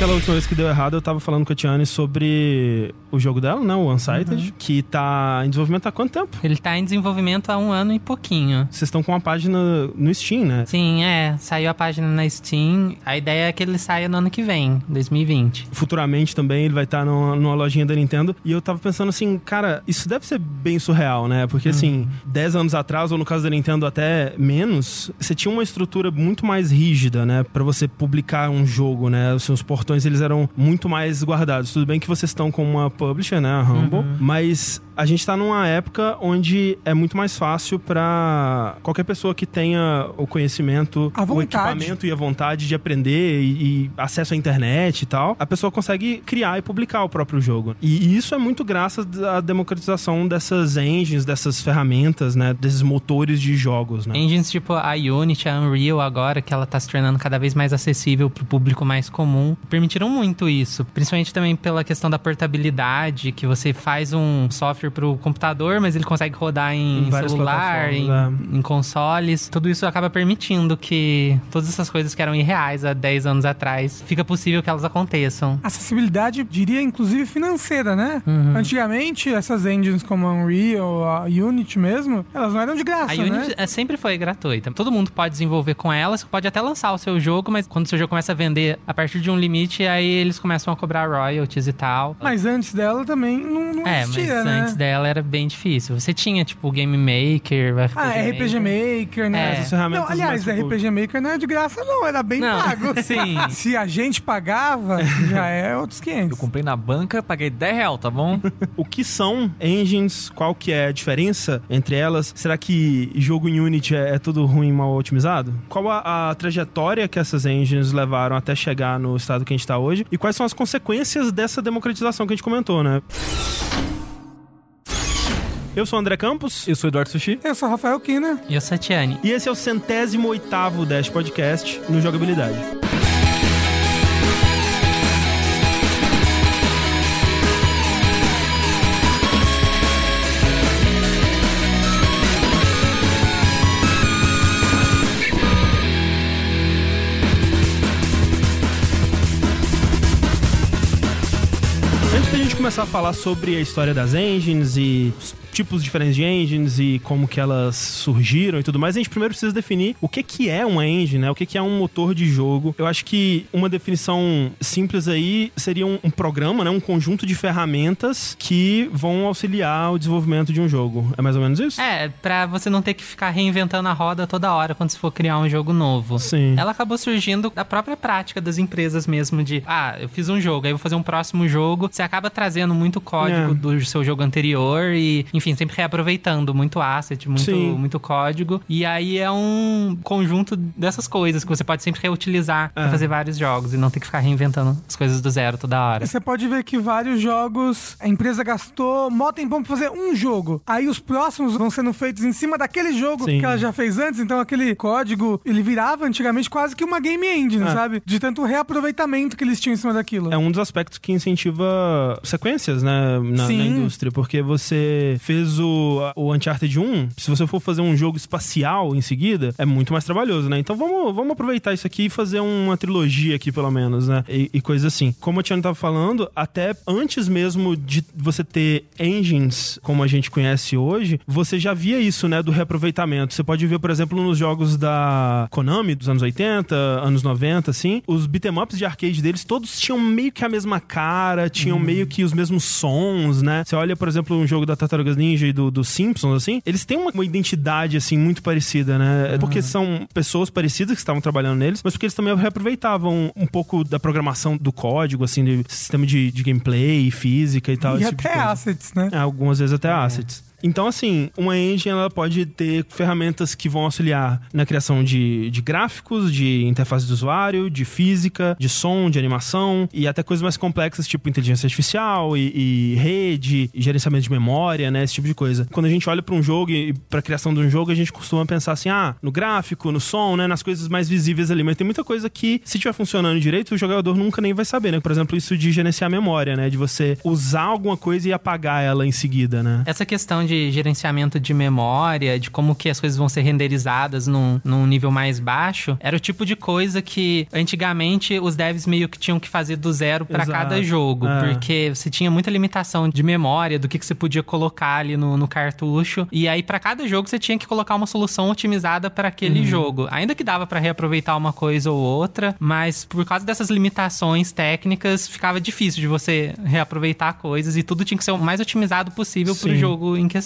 Aquela última vez que deu errado, eu tava falando com a Tiane sobre o jogo dela, né? O Unsighted, uhum. que tá em desenvolvimento há quanto tempo? Ele tá em desenvolvimento há um ano e pouquinho. Vocês estão com uma página no Steam, né? Sim, é. Saiu a página na Steam. A ideia é que ele saia no ano que vem, 2020. Futuramente também ele vai estar tá numa, numa lojinha da Nintendo. E eu tava pensando assim, cara, isso deve ser bem surreal, né? Porque uhum. assim, 10 anos atrás, ou no caso da Nintendo até menos, você tinha uma estrutura muito mais rígida, né? para você publicar um jogo, né? Os seus portões eles eram muito mais guardados. Tudo bem que vocês estão com uma publisher, né? A Humble, uhum. mas a gente está numa época onde é muito mais fácil para qualquer pessoa que tenha o conhecimento, o equipamento e a vontade de aprender e, e, acesso à internet e tal, a pessoa consegue criar e publicar o próprio jogo. E, isso é muito graças à democratização dessas engines, dessas ferramentas, né, desses motores de jogos, né? Engines tipo a Unity, a Unreal agora, que ela está se tornando cada vez mais acessível para o público mais comum, permitiram muito isso, principalmente também pela questão da portabilidade, que você faz um software software pro computador, mas ele consegue rodar em, em celular, em, é. em, consoles. Tudo isso acaba permitindo que todas essas coisas que eram irreais há 10 anos atrás, fica possível que elas aconteçam. Acessibilidade, diria, inclusive financeira, né? Uhum. Antigamente, essas engines como a Unreal, a Unity mesmo, elas não eram de graça, a né? Unity é, sempre foi gratuita. Todo mundo pode desenvolver com elas, pode até lançar o seu jogo, mas quando o seu jogo começa a vender a partir de um limite, aí eles começam a cobrar royalties e tal. Mas antes dela também não, não é, existia, mas né? Dela era bem difícil. Você tinha, tipo, Game Maker, RPG Ah, RPG Maker, Maker né? É. Essas ferramentas não, aliás, mais. RPG Maker não é de graça, não. Era bem não, pago. Sim. Se a gente pagava, já é outros 500. Eu comprei na banca, paguei 10 real, tá bom? o que são engines? Qual que é a diferença entre elas? Será que jogo em Unity é, é tudo ruim, mal otimizado? Qual a, a trajetória que essas engines levaram até chegar no estado que a gente está hoje? E quais são as consequências dessa democratização que a gente comentou, né? Eu sou o André Campos. Eu sou o Eduardo Sushi. Eu sou o Rafael Kina. E eu sou a Tiane. E esse é o centésimo oitavo Dash Podcast no Jogabilidade. Antes da gente começar a falar sobre a história das engines e tipos diferentes de engines e como que elas surgiram e tudo mais, a gente primeiro precisa definir o que que é uma engine, né? O que que é um motor de jogo. Eu acho que uma definição simples aí seria um, um programa, né? Um conjunto de ferramentas que vão auxiliar o desenvolvimento de um jogo. É mais ou menos isso? É, pra você não ter que ficar reinventando a roda toda hora quando você for criar um jogo novo. Sim. Ela acabou surgindo da própria prática das empresas mesmo de, ah, eu fiz um jogo, aí vou fazer um próximo jogo. Você acaba trazendo muito código é. do seu jogo anterior e, enfim, sempre reaproveitando muito asset, muito, muito código. E aí é um conjunto dessas coisas que você pode sempre reutilizar é. pra fazer vários jogos e não ter que ficar reinventando as coisas do zero toda hora. E você pode ver que vários jogos, a empresa gastou mó tempão pra fazer um jogo. Aí os próximos vão sendo feitos em cima daquele jogo Sim. que ela já fez antes. Então aquele código, ele virava antigamente quase que uma game engine, é. sabe? De tanto reaproveitamento que eles tinham em cima daquilo. É um dos aspectos que incentiva sequências, né? Na, na indústria. Porque você fez o, o Uncharted 1, se você for fazer um jogo espacial em seguida, é muito mais trabalhoso, né? Então vamos, vamos aproveitar isso aqui e fazer uma trilogia aqui, pelo menos, né? E, e coisa assim. Como a Tiana tava falando, até antes mesmo de você ter engines como a gente conhece hoje, você já via isso, né? Do reaproveitamento. Você pode ver, por exemplo, nos jogos da Konami dos anos 80, anos 90, assim, os beat'em ups de arcade deles, todos tinham meio que a mesma cara, tinham uhum. meio que os mesmos sons, né? Você olha, por exemplo, um jogo da Tartarugas Ninja e do, do Simpsons, assim, eles têm uma, uma identidade, assim, muito parecida, né? Uhum. Porque são pessoas parecidas que estavam trabalhando neles, mas porque eles também reaproveitavam um pouco da programação do código, assim, do sistema de, de gameplay, física e tal. E até tipo assets, né? É, algumas vezes até é. assets. Então, assim, uma engine ela pode ter ferramentas que vão auxiliar na criação de, de gráficos, de interface de usuário, de física, de som, de animação e até coisas mais complexas, tipo inteligência artificial e, e rede, e gerenciamento de memória, né? Esse tipo de coisa. Quando a gente olha para um jogo e para a criação de um jogo, a gente costuma pensar assim, ah, no gráfico, no som, né? Nas coisas mais visíveis ali. Mas tem muita coisa que, se estiver funcionando direito, o jogador nunca nem vai saber, né? Por exemplo, isso de gerenciar memória, né? De você usar alguma coisa e apagar ela em seguida, né? Essa questão de gerenciamento de memória, de como que as coisas vão ser renderizadas num, num nível mais baixo, era o tipo de coisa que antigamente os devs meio que tinham que fazer do zero para cada jogo, é. porque você tinha muita limitação de memória, do que, que você podia colocar ali no, no cartucho, e aí para cada jogo você tinha que colocar uma solução otimizada para aquele uhum. jogo. Ainda que dava para reaproveitar uma coisa ou outra, mas por causa dessas limitações técnicas, ficava difícil de você reaproveitar coisas e tudo tinha que ser o mais otimizado possível Sim. pro jogo em questão.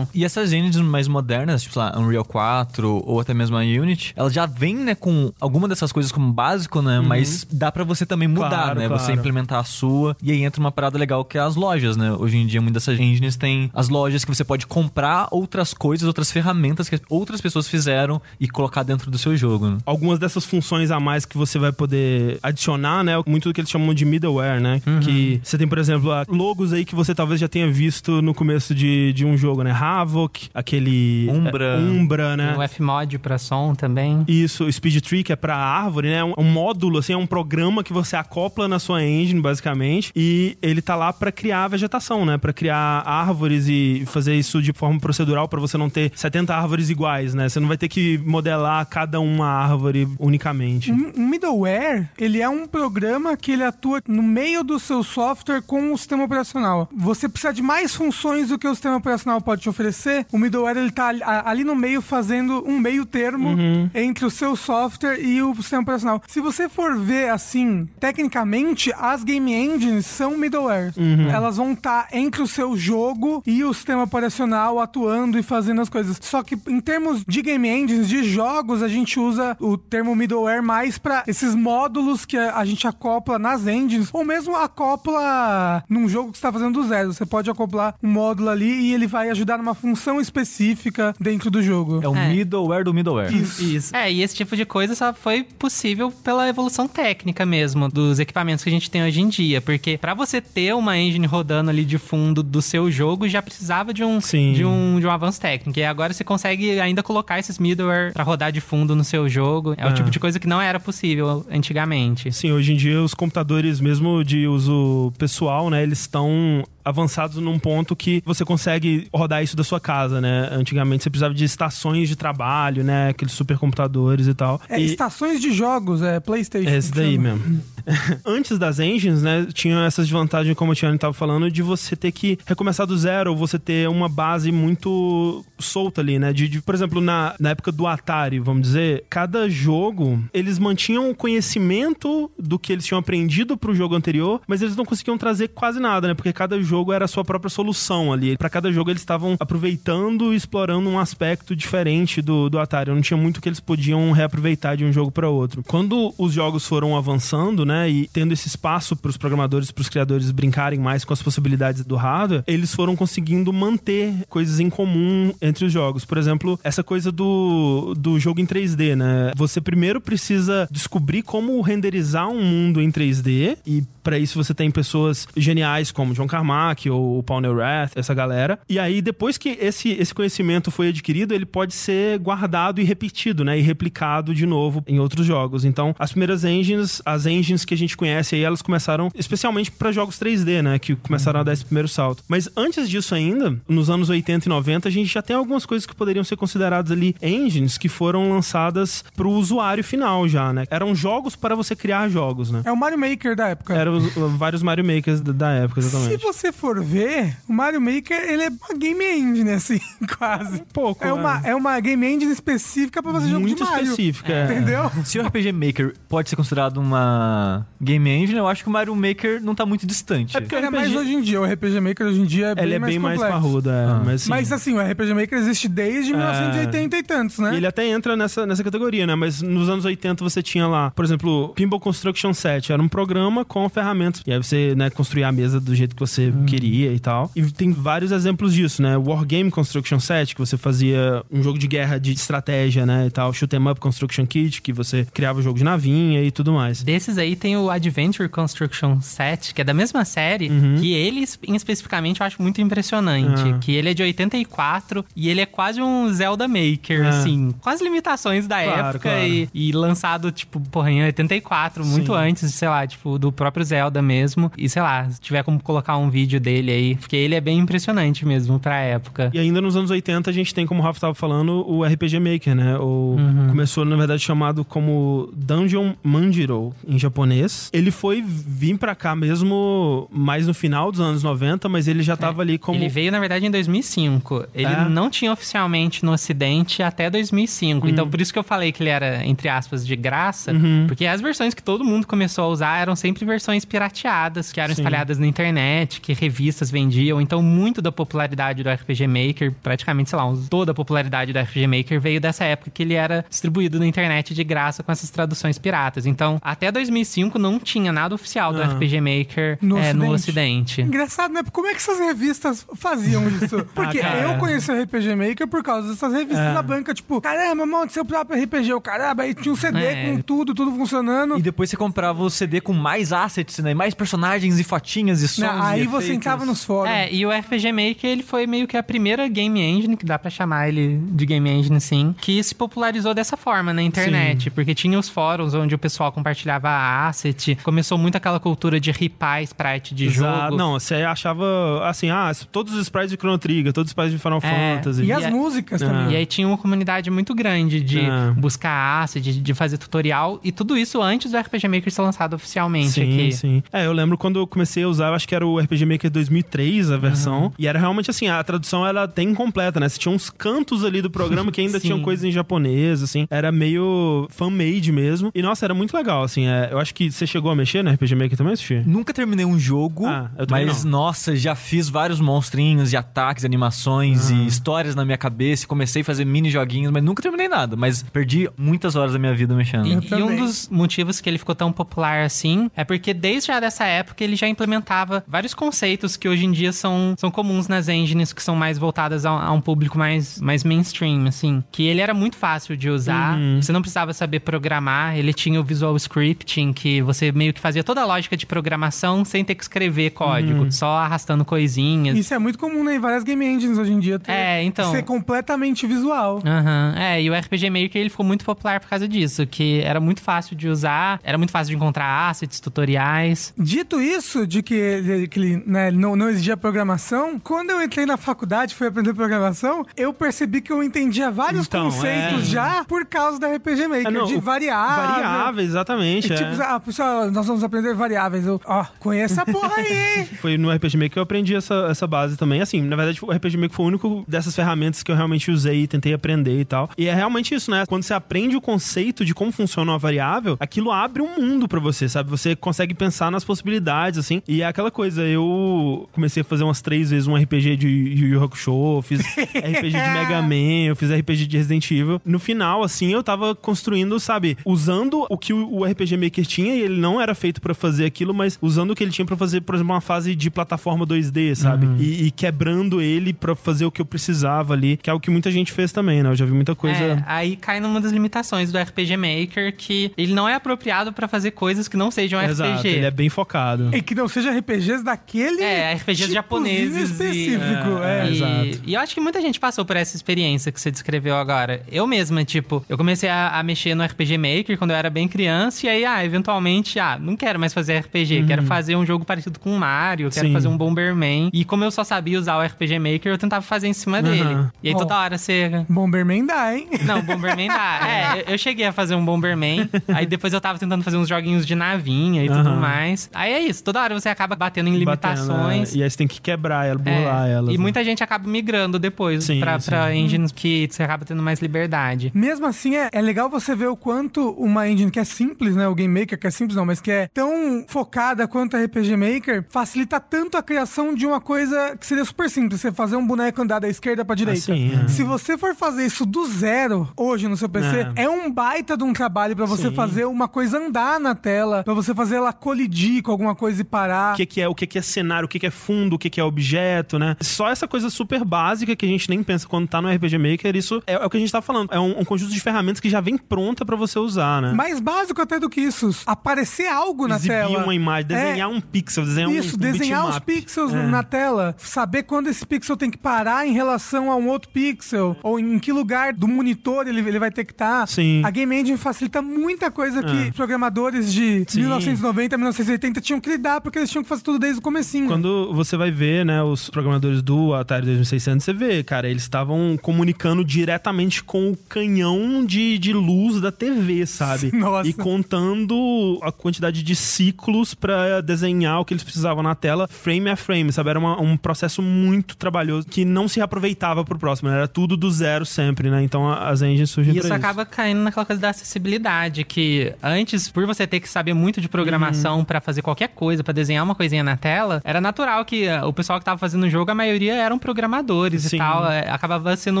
E essas engines mais modernas, tipo lá, Unreal 4 ou até mesmo a Unity, ela já vem, né, com alguma dessas coisas como básico, né? Uhum. Mas dá para você também mudar, claro, né? Claro. Você implementar a sua. E aí entra uma parada legal que é as lojas, né? Hoje em dia, muitas dessas engines têm as lojas que você pode comprar outras coisas, outras ferramentas que outras pessoas fizeram e colocar dentro do seu jogo. Né? Algumas dessas funções a mais que você vai poder adicionar, né? Muito do que eles chamam de middleware, né? Uhum. Que você tem, por exemplo, logos aí que você talvez já tenha visto no começo de, de um jogo, né? Havok, aquele. Umbra. É, Umbra, né? O Fmod pra som também. Isso, o Speed Tree, que é pra árvore, né? Um, um módulo, assim, é um programa que você acopla na sua engine, basicamente. E ele tá lá para criar vegetação, né? Para criar árvores e fazer isso de forma procedural para você não ter 70 árvores iguais, né? Você não vai ter que modelar cada uma árvore unicamente. Um middleware, ele é um programa que ele atua no meio do seu software com o sistema operacional. Você precisa de mais funções do que o sistema operacional pode te oferecer. O middleware ele tá ali no meio fazendo um meio termo uhum. entre o seu software e o sistema operacional. Se você for ver assim, tecnicamente, as game engines são middleware. Uhum. Elas vão estar tá entre o seu jogo e o sistema operacional atuando e fazendo as coisas. Só que em termos de game engines, de jogos, a gente usa o termo middleware mais para esses módulos que a gente acopla nas engines, ou mesmo acopla num jogo que está fazendo do zero. Você pode acoplar um módulo ali e ele vai ajudar numa função específica dentro do jogo. É o é. middleware do middleware. Isso. Isso. É, e esse tipo de coisa só foi possível pela evolução técnica mesmo dos equipamentos que a gente tem hoje em dia, porque para você ter uma engine rodando ali de fundo do seu jogo já precisava de um de um de um avanço técnico. E agora você consegue ainda colocar esses middleware para rodar de fundo no seu jogo. É, é o tipo de coisa que não era possível antigamente. Sim, hoje em dia os computadores mesmo de uso pessoal, né, eles estão avançados num ponto que você consegue rodar isso da sua casa, né? Antigamente você precisava de estações de trabalho, né? Aqueles supercomputadores e tal. É, e... estações de jogos, é PlayStation. É esse daí mesmo. Antes das engines, né, tinha essas desvantagens, como o Tiano estava falando, de você ter que recomeçar do zero, ou você ter uma base muito solta ali, né? De, de, por exemplo, na, na época do Atari, vamos dizer, cada jogo, eles mantinham o conhecimento do que eles tinham aprendido pro jogo anterior, mas eles não conseguiam trazer quase nada, né? Porque cada jogo era a sua própria solução ali. Para cada jogo eles estavam aproveitando e explorando um aspecto diferente do, do Atari. Não tinha muito que eles podiam reaproveitar de um jogo para outro. Quando os jogos foram avançando, né, e tendo esse espaço para os programadores, para os criadores brincarem mais com as possibilidades do hardware, eles foram conseguindo manter coisas em comum entre os jogos. Por exemplo, essa coisa do, do jogo em 3D, né? Você primeiro precisa descobrir como renderizar um mundo em 3D e para isso você tem pessoas geniais como John Carmack ou o Paul Neurath, essa galera. E aí depois que esse, esse conhecimento foi adquirido, ele pode ser guardado e repetido, né? E replicado de novo em outros jogos. Então, as primeiras engines, as engines que a gente conhece aí, elas começaram especialmente para jogos 3D, né? Que começaram a dar esse primeiro salto. Mas antes disso ainda, nos anos 80 e 90, a gente já tem algumas coisas que poderiam ser consideradas ali engines que foram lançadas pro usuário final já, né? Eram jogos para você criar jogos, né? É o Mario Maker da época. Era os, vários Mario Makers da época, exatamente. Se você for ver, o Mario Maker, ele é uma game engine, assim, quase. Um pouco, é. Uma, é uma game engine específica pra fazer jogo de Mario. Muito específica, é. Entendeu? Se o RPG Maker pode ser considerado uma game engine, eu acho que o Mario Maker não tá muito distante. É porque ele é mais hoje em dia. O RPG Maker hoje em dia é bem ele é mais bem complexo. mais parrudo, é. Ah. Mas, assim, mas assim, o RPG Maker existe desde é... 1980 e tantos, né? E ele até entra nessa, nessa categoria, né? Mas nos anos 80 você tinha lá, por exemplo, Pinball Construction Set. Era um programa com ferramentas. E aí você né, construir a mesa do jeito que você hum. queria e tal. E tem vários exemplos disso, né? Wargame Construction Set, que você fazia um jogo de guerra de estratégia, né, e tal. Shoot 'em Up Construction Kit, que você criava o jogo de navinha e tudo mais. Desses aí tem o Adventure Construction Set, que é da mesma série, uhum. que ele, especificamente, eu acho muito impressionante. Ah. Que ele é de 84 e ele é quase um Zelda Maker, ah. assim, com as limitações da claro, época claro. E, e, lançado, tipo, porra, em 84, muito Sim. antes, sei lá, tipo, do próprio Zelda Zelda mesmo. E sei lá, se tiver como colocar um vídeo dele aí, porque ele é bem impressionante mesmo pra época. E ainda nos anos 80 a gente tem, como o Rafa tava falando, o RPG Maker, né? O, uhum. Começou, na verdade, chamado como Dungeon Manjiro em japonês. Ele foi vir pra cá mesmo mais no final dos anos 90, mas ele já tava é. ali como. Ele veio, na verdade, em 2005. Ele é. não tinha oficialmente no Ocidente até 2005. Uhum. Então, por isso que eu falei que ele era, entre aspas, de graça, uhum. porque as versões que todo mundo começou a usar eram sempre versões pirateadas, que eram Sim. espalhadas na internet, que revistas vendiam. Então, muito da popularidade do RPG Maker, praticamente, sei lá, toda a popularidade do RPG Maker veio dessa época que ele era distribuído na internet de graça com essas traduções piratas. Então, até 2005 não tinha nada oficial do ah. RPG Maker no, é, ocidente. no Ocidente. Engraçado, né? Como é que essas revistas faziam isso? Porque ah, eu conheci o RPG Maker por causa dessas revistas é. da banca, tipo, caramba, monte seu próprio RPG, o caramba, aí tinha um CD é. com tudo, tudo funcionando. E depois você comprava o CD com mais assets, né? Mais personagens e fotinhas e sons. Não, aí e você entrava nos fóruns. É, e o RPG Maker, ele foi meio que a primeira game engine, que dá pra chamar ele de game engine, sim, que se popularizou dessa forma na internet. Sim. Porque tinha os fóruns onde o pessoal compartilhava asset, começou muito aquela cultura de ripar sprite de Exato. jogo. Não, você achava assim, ah, todos os sprites de Chrono Trigger, todos os sprites de Final é, Fantasy. E, e as músicas é. também. E aí tinha uma comunidade muito grande de é. buscar asset, de, de, fazer tutorial, e tudo isso antes do RPG Maker ser lançado oficialmente sim, aqui. Sim, É, eu lembro quando eu comecei a usar, eu acho que era o RPG Maker 2003, a versão, uhum. e era realmente assim, a tradução era até incompleta, né? Você tinha uns cantos ali do programa que ainda tinham coisas em japonês, assim, era meio fan-made mesmo. E nossa, era muito legal, assim. É, eu acho que você chegou a mexer no RPG Maker também, Sushi? Nunca terminei um jogo, ah, mas não. nossa, já fiz vários monstrinhos de ataques, animações ah. e histórias na minha cabeça. Comecei a fazer mini joguinhos, mas nunca terminei nada. Mas perdi muitas horas da minha vida mexendo. E, e um dos motivos que ele ficou tão popular assim é porque desde já dessa época ele já implementava vários conceitos que hoje em dia são, são comuns nas engines que são mais voltadas a, a um público mais, mais mainstream, assim. Que ele era muito fácil de usar, uhum. você não precisava saber programar, ele tinha o visual scripting, que você meio que fazia toda a lógica de programação sem ter que escrever código, uhum. só arrastando coisinhas. Isso é muito comum né, em várias game engines hoje em dia. Ter, é, então. Ser completamente visual. Uhum. É, e o RPG Maker ele ficou muito popular por causa disso, que era muito fácil de usar, era muito fácil de encontrar assets, tutoriais. Dito isso, de que, que ele né, não, não exigia programação, quando eu entrei na faculdade fui aprender programação, eu percebi que eu entendia vários então, conceitos é... já por causa da RPG Maker, é, não, de variáveis. Variáveis, exatamente. E, tipo, é. ah, pessoal, nós vamos aprender variáveis. Eu, ó, conheça a porra aí. foi no RPG Maker que eu aprendi essa, essa base também. Assim, na verdade, o RPG Maker foi o único dessas ferramentas que eu realmente usei e tentei aprender e tal. E é realmente isso, né? Quando você aprende o conceito de como funciona uma variável, aquilo abre um mundo para você, sabe? Você consegue pensar nas possibilidades, assim. E é aquela coisa, eu comecei a fazer umas três vezes um RPG de Yu Yu Hakusho, fiz RPG de Mega Man, eu fiz RPG de Resident Evil. No final, assim, eu tava construindo, sabe? Usando o que o RPG Maker tinha, e ele não era feito para fazer aquilo, mas usando o que ele tinha para fazer, por exemplo, uma fase de plataforma 2D, sabe? Uhum. E, e, quebrando ele para fazer o que eu precisava ali, que é o que muita gente fez também, né? Eu já vi muita coisa. É, aí cai numa das limitações do RPG Maker, que ele não é apropriado para fazer coisas que não sejam Exato, RPG. Ele é bem focado. E que não seja RPGs daquele. É, RPGs japoneses. específico. E, é, é. E, exato. e eu acho que muita gente passou por essa experiência que você descreveu agora. Eu mesma, tipo, eu comecei a, a mexer no RPG Maker quando eu era bem criança, e aí, ah, eventualmente, ah, não quero mais fazer RPG, uhum. quero fazer um jogo parecido com Mario, quero Sim. fazer um Bomberman. E como eu só sabia usar o RPG Maker, eu tentava fazer em cima uhum. dele. E aí toda hora você. Bomberman dá, hein? Não, Bomberman dá. é, eu cheguei a fazer um Bomberman, aí depois eu tava tentando fazer uns joguinhos de navinha e uhum. tudo mais. Aí é isso, toda hora você acaba batendo em limitações. Batendo, é. E aí você tem que quebrar ela, burlar é. ela. E né? muita gente acaba migrando depois sim, pra, sim. pra engines que você acaba tendo mais liberdade. Mesmo assim, é, é legal você ver o quanto uma engine que é simples, né? O Game Maker, que é simples não, mas que é tão focada quanto a RPG Maker, facilita tanto a criação de uma coisa que seria super simples. Você fazer um boneco andar da esquerda pra direita. Assim, é. Se você for fazer isso do zero hoje no seu PC, é, é um baita de um trabalho para você Sim. fazer uma coisa andar na tela, para você fazer ela colidir com alguma coisa e parar. O que, que é, o que, que é cenário, o que, que é fundo, o que, que é objeto, né? Só essa coisa super básica que a gente nem pensa quando tá no RPG Maker, isso é, é o que a gente tá falando. É um, um, conjunto de ferramentas que já vem pronta para você usar, né? Mais básico até do que isso. Aparecer algo na Exibir tela. uma imagem, desenhar é, um pixel, desenhar isso, um, um desenhar os pixels é. na tela, saber quando esse pixel tem que parar em relação a um outro pixel, ou em que lugar do monitor ele, ele vai ter que estar. Tá. Sim. A Game Engine facilita muita coisa que é. programadores de Sim. 1990, 1980 tinham que lidar porque eles tinham que fazer tudo desde o comecinho. Quando você vai ver, né, os programadores do Atari 2600, você vê, cara, eles estavam comunicando diretamente com o canhão de, de luz da TV, sabe? Nossa. E contando a quantidade de ciclos para desenhar o que eles precisavam na tela, frame a frame, sabe? Era uma, um processo muito trabalhoso que não se aproveitava pro próximo, era tudo do zero sempre, né? Então as engines surgem E isso acaba caindo naquela coisa da acessibilidade, que antes, por você ter que saber muito de programação Uhum. Pra fazer qualquer coisa, pra desenhar uma coisinha na tela, era natural que uh, o pessoal que tava fazendo o jogo, a maioria eram programadores Sim. e tal. é, Acabava sendo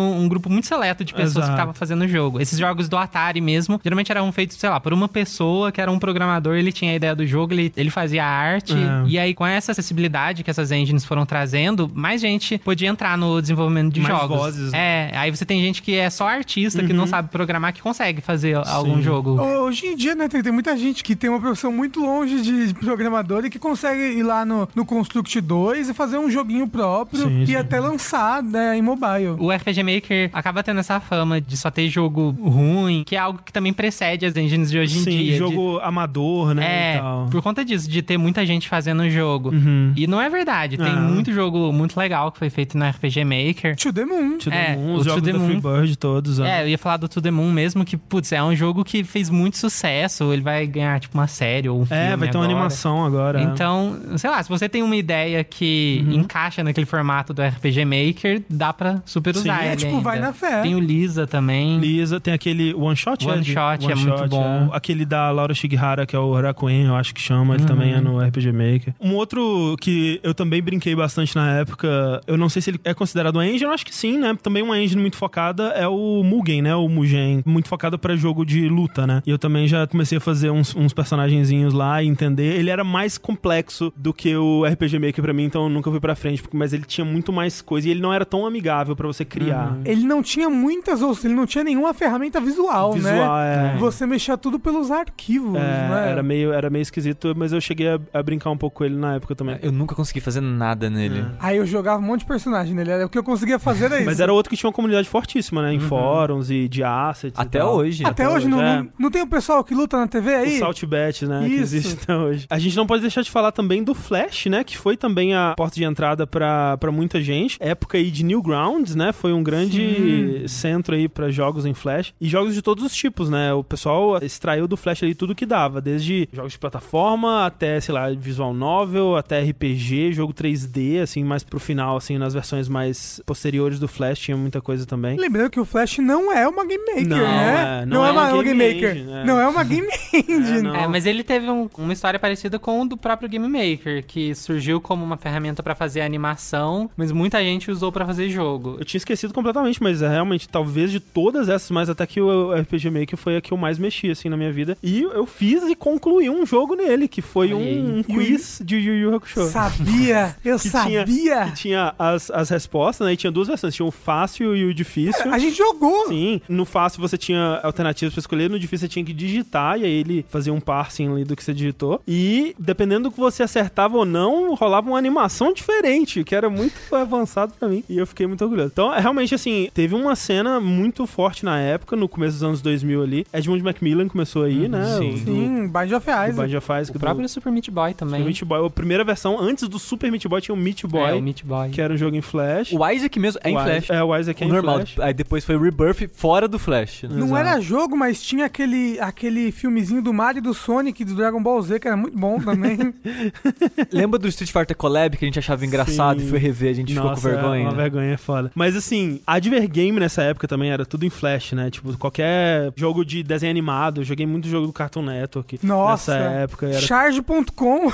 um grupo muito seleto de pessoas Exato. que estavam fazendo o jogo. Esses jogos do Atari mesmo, geralmente eram feitos, sei lá, por uma pessoa que era um programador, ele tinha a ideia do jogo, ele, ele fazia a arte. É. E aí, com essa acessibilidade que essas engines foram trazendo, mais gente podia entrar no desenvolvimento de Mais jogos. vozes, né? É, aí você tem gente que é só artista, que Uhum. não sabe programar, que consegue fazer algum jogo. Hoje em dia, né, tem, tem muita gente que tem uma profissão muito longe de programador e que consegue ir lá no, no Construct 2 e fazer um joguinho próprio Sim, e sim. até lançar né, em mobile. O RPG Maker acaba tendo essa fama de só ter jogo ruim, que é algo que também precede as engines de hoje em Sim, dia. de- jogo amador, né? e É, tal. por conta disso, de ter muita gente fazendo o jogo. Uhum. E não é verdade, tem Ah. muito jogo muito legal que foi feito no RPG Maker. To the Moon. To the É, Moon, os jogos the da. Freebird todos. né? É, eu ia falar do To The Moon mesmo, que, putz, é um jogo que fez muito sucesso. Ele vai ganhar, tipo, uma série ou um filme É, vai ter uma animação agora. é. Então, sei lá, se você tem uma ideia que Uhum. encaixa naquele formato do RPG Maker, dá pra super Sim, usar é, ele tipo, ainda. vai na fé. Tem o Lisa também. Lisa, tem aquele One Shot, One é, Shot é muito bom. Aquele da Laura Shigihara, que é o Rakuen, eu acho que chama, ele também é no RPG Maker. Um outro que eu também brinquei bastante na época, eu não sei se ele é considerado uma engine, eu acho que sim, né? Também uma engine muito focada é o Mugen, né? O Mugen, muito focado pra jogo de luta, né? E eu também já comecei a fazer uns, uns personagenzinhos lá e entender. Ele era mais complexo do que o RPG Maker pra mim, então eu nunca fui pra frente, porque- mas ele tinha muito mais coisa e ele não era tão amigável pra você criar. Ele não tinha muitas, ou seja, ele não tinha nenhuma ferramenta visual, Visual, né? é. Você mexia tudo pelos arquivos, É, né? era, meio, era meio esquisito, mas eu cheguei a, a brincar um pouco com ele na época também. Eu nunca consegui fazer nada nele. Aí eu jogava um monte de personagem nele, era o que eu conseguia fazer era isso. Mas era outro que tinha uma comunidade fortíssima, né? Em fóruns e de assets. e Até tal. hoje. Até hoje não, é. não, não tem o pessoal que luta na TV aí? O Saltbet, né? Que Isso. Até hoje. A gente não pode deixar de falar também do Flash, né? Que foi também a porta de entrada pra, pra muita gente. Época aí de Newgrounds, né? Foi um grande centro aí pra jogos em Flash. E jogos de todos os tipos, né? O pessoal extraiu do Flash ali tudo que dava. Desde jogos de plataforma até, sei lá, visual novel, até RPG, jogo 3D, assim, mais pro final, assim, nas versões mais posteriores do Flash tinha muita coisa também. Lembrando que o Flash não é uma Game Maker, Não, né? é, não é uma Game, Game Maker. Engine, é. Não é uma Game Engine. não. É, mas ele teve um- uma história parecida com o do próprio Game Maker, que surgiu como uma ferramenta pra fazer animação, mas muita gente usou pra fazer jogo. Eu tinha esquecido completamente, mas é, realmente, talvez de todas essas, mas até que o RPG Maker foi a que eu mais mexi, assim, na minha vida. E eu fiz e concluí um jogo nele, que foi um, um quiz de Yu Yu Hakusho. Sabia, eu Que sabia. tinha, que tinha as, as respostas, né? E tinha duas versões, tinha o fácil e o difícil. A gente jogou. Sim, no fácil você tinha alternativas pra escolher, no difícil você tinha que digitar, e aí ele fazia um parsing ali do que você digitou. E dependendo do que você acertava ou não, rolava uma animação diferente, que era muito avançado pra mim. E eu fiquei muito orgulhoso. Então, é, realmente, assim, teve uma cena muito forte na época, no começo dos anos 2000 ali. Edmund Macmillan começou aí, né? sim. O- Sim, Bind of Do, Isaac. do Bind of Isaac, O próprio Super Meat Boy do, também. do Meat Boy. A primeira versão, antes do Super Meat Boy, tinha o Meat Boy, É, o Meat Boy. que era um jogo em Flash. O Isaac mesmo é em O Flash. É, o Isaac é o em normal. Flash. Aí depois foi Rebirth fora do Flash. né? Não Exato. era jogo, mas tinha aquele, aquele filmezinho do Mario e do Sonic do Dragon Ball Z, que era muito bom também. Lembra do Street Fighter Collab que a gente achava engraçado Sim. e foi rever, a gente Nossa, ficou com vergonha? É uma vergonha é foda. Mas assim, a Advergame nessa época também era tudo em Flash, né? Tipo, qualquer jogo de desenho animado. Eu joguei muito jogo do Cartoon Network. Nossa. Nessa época. Era Charge.com,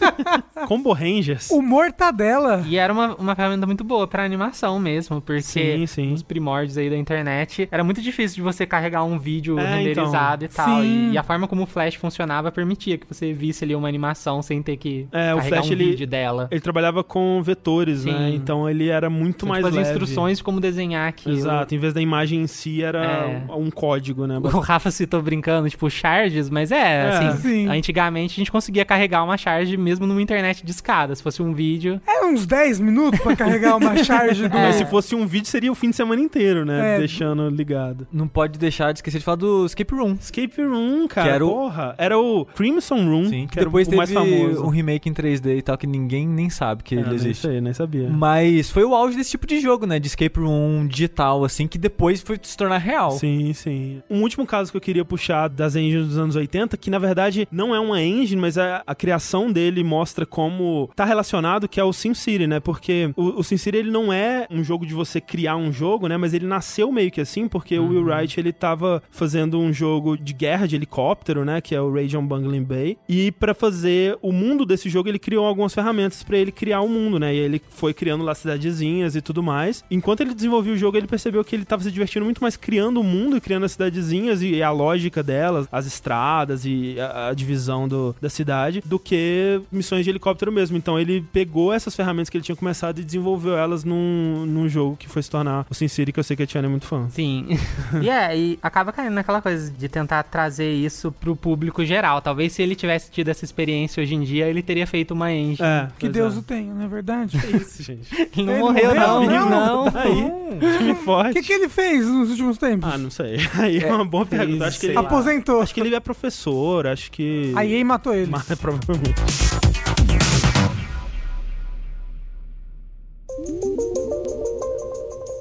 Combo Rangers. o Mortadela. E era uma, uma ferramenta muito boa pra animação mesmo, porque Sim, sim. nos primórdios aí da internet era muito difícil de você carregar um vídeo É, renderizado então. e tal. E, e a forma como o Flash funcionava permitia que você visse ali uma animação sem ter que É, o Flash, um ele- vídeo dela. Ele trabalhava com vetores, né? Sim. Então ele era muito São, mais tipo, as leve. instruções de como desenhar aquilo. Exato. Em vez da imagem em si, era É. um código, né? O Rafa citou brincando, tipo, charges, mas é, É, assim, sim. antigamente a gente conseguia carregar uma charge mesmo numa internet de escada. Se fosse um vídeo, Era uns 10 minutos pra carregar uma charge do... Mas se fosse um vídeo, seria o fim de semana inteiro, né? É. Deixando ligado. Não pode deixar de esquecer de falar do Escape Room. Escape Room, cara. Que era o- Porra. Era o Crimson Phantom Room, Sim, que depois teve mais famoso. um remake em 3D e tal, que ninguém nem sabe que é, ele existe. Nem, nem sabia. Mas foi o auge desse tipo de jogo, né? De escape room digital, assim, que depois foi se tornar real. Sim, sim. Um último caso que eu queria puxar das engines dos anos 80, que na verdade não é uma engine, mas a, a criação dele mostra como tá relacionado, que é o SimCity, né? Porque o, o SimCity, ele não é um jogo de você criar um jogo, né? Mas ele nasceu meio que assim, porque uhum. o Will uhum. Wright, ele tava fazendo um jogo de guerra de helicóptero, né? Que é o Rajon Bungling Bay. E para fazer o mundo desse jogo, ele criou algumas ferramentas para ele criar o um mundo, né? E ele foi criando lá cidadezinhas e tudo mais. Enquanto ele desenvolvia o jogo, ele percebeu que ele tava se divertindo muito mais criando o mundo e criando as cidadezinhas e a lógica delas, as estradas e a, a divisão do, da cidade, do que missões de helicóptero mesmo. Então ele pegou essas ferramentas que ele tinha começado e desenvolveu elas num, num jogo que foi se tornar o SimCity, que eu sei que a Tiana é muito fã. Sim. e é, e acaba caindo naquela coisa de tentar trazer isso pro público geral. Talvez se ele tivesse tido essa experiência hoje em dia, ele teria feito uma engine. É, que Deus é. o tenha, não é verdade? É isso, gente. ele não ele morreu, não. Não, não. Tá aí. Time forte. O que, que ele fez nos últimos tempos? Ah, não sei. Aí é, é uma boa pergunta. Acho que ele aposentou. Acho que ele é professor, acho que. A EA matou ele. Mas, provavelmente.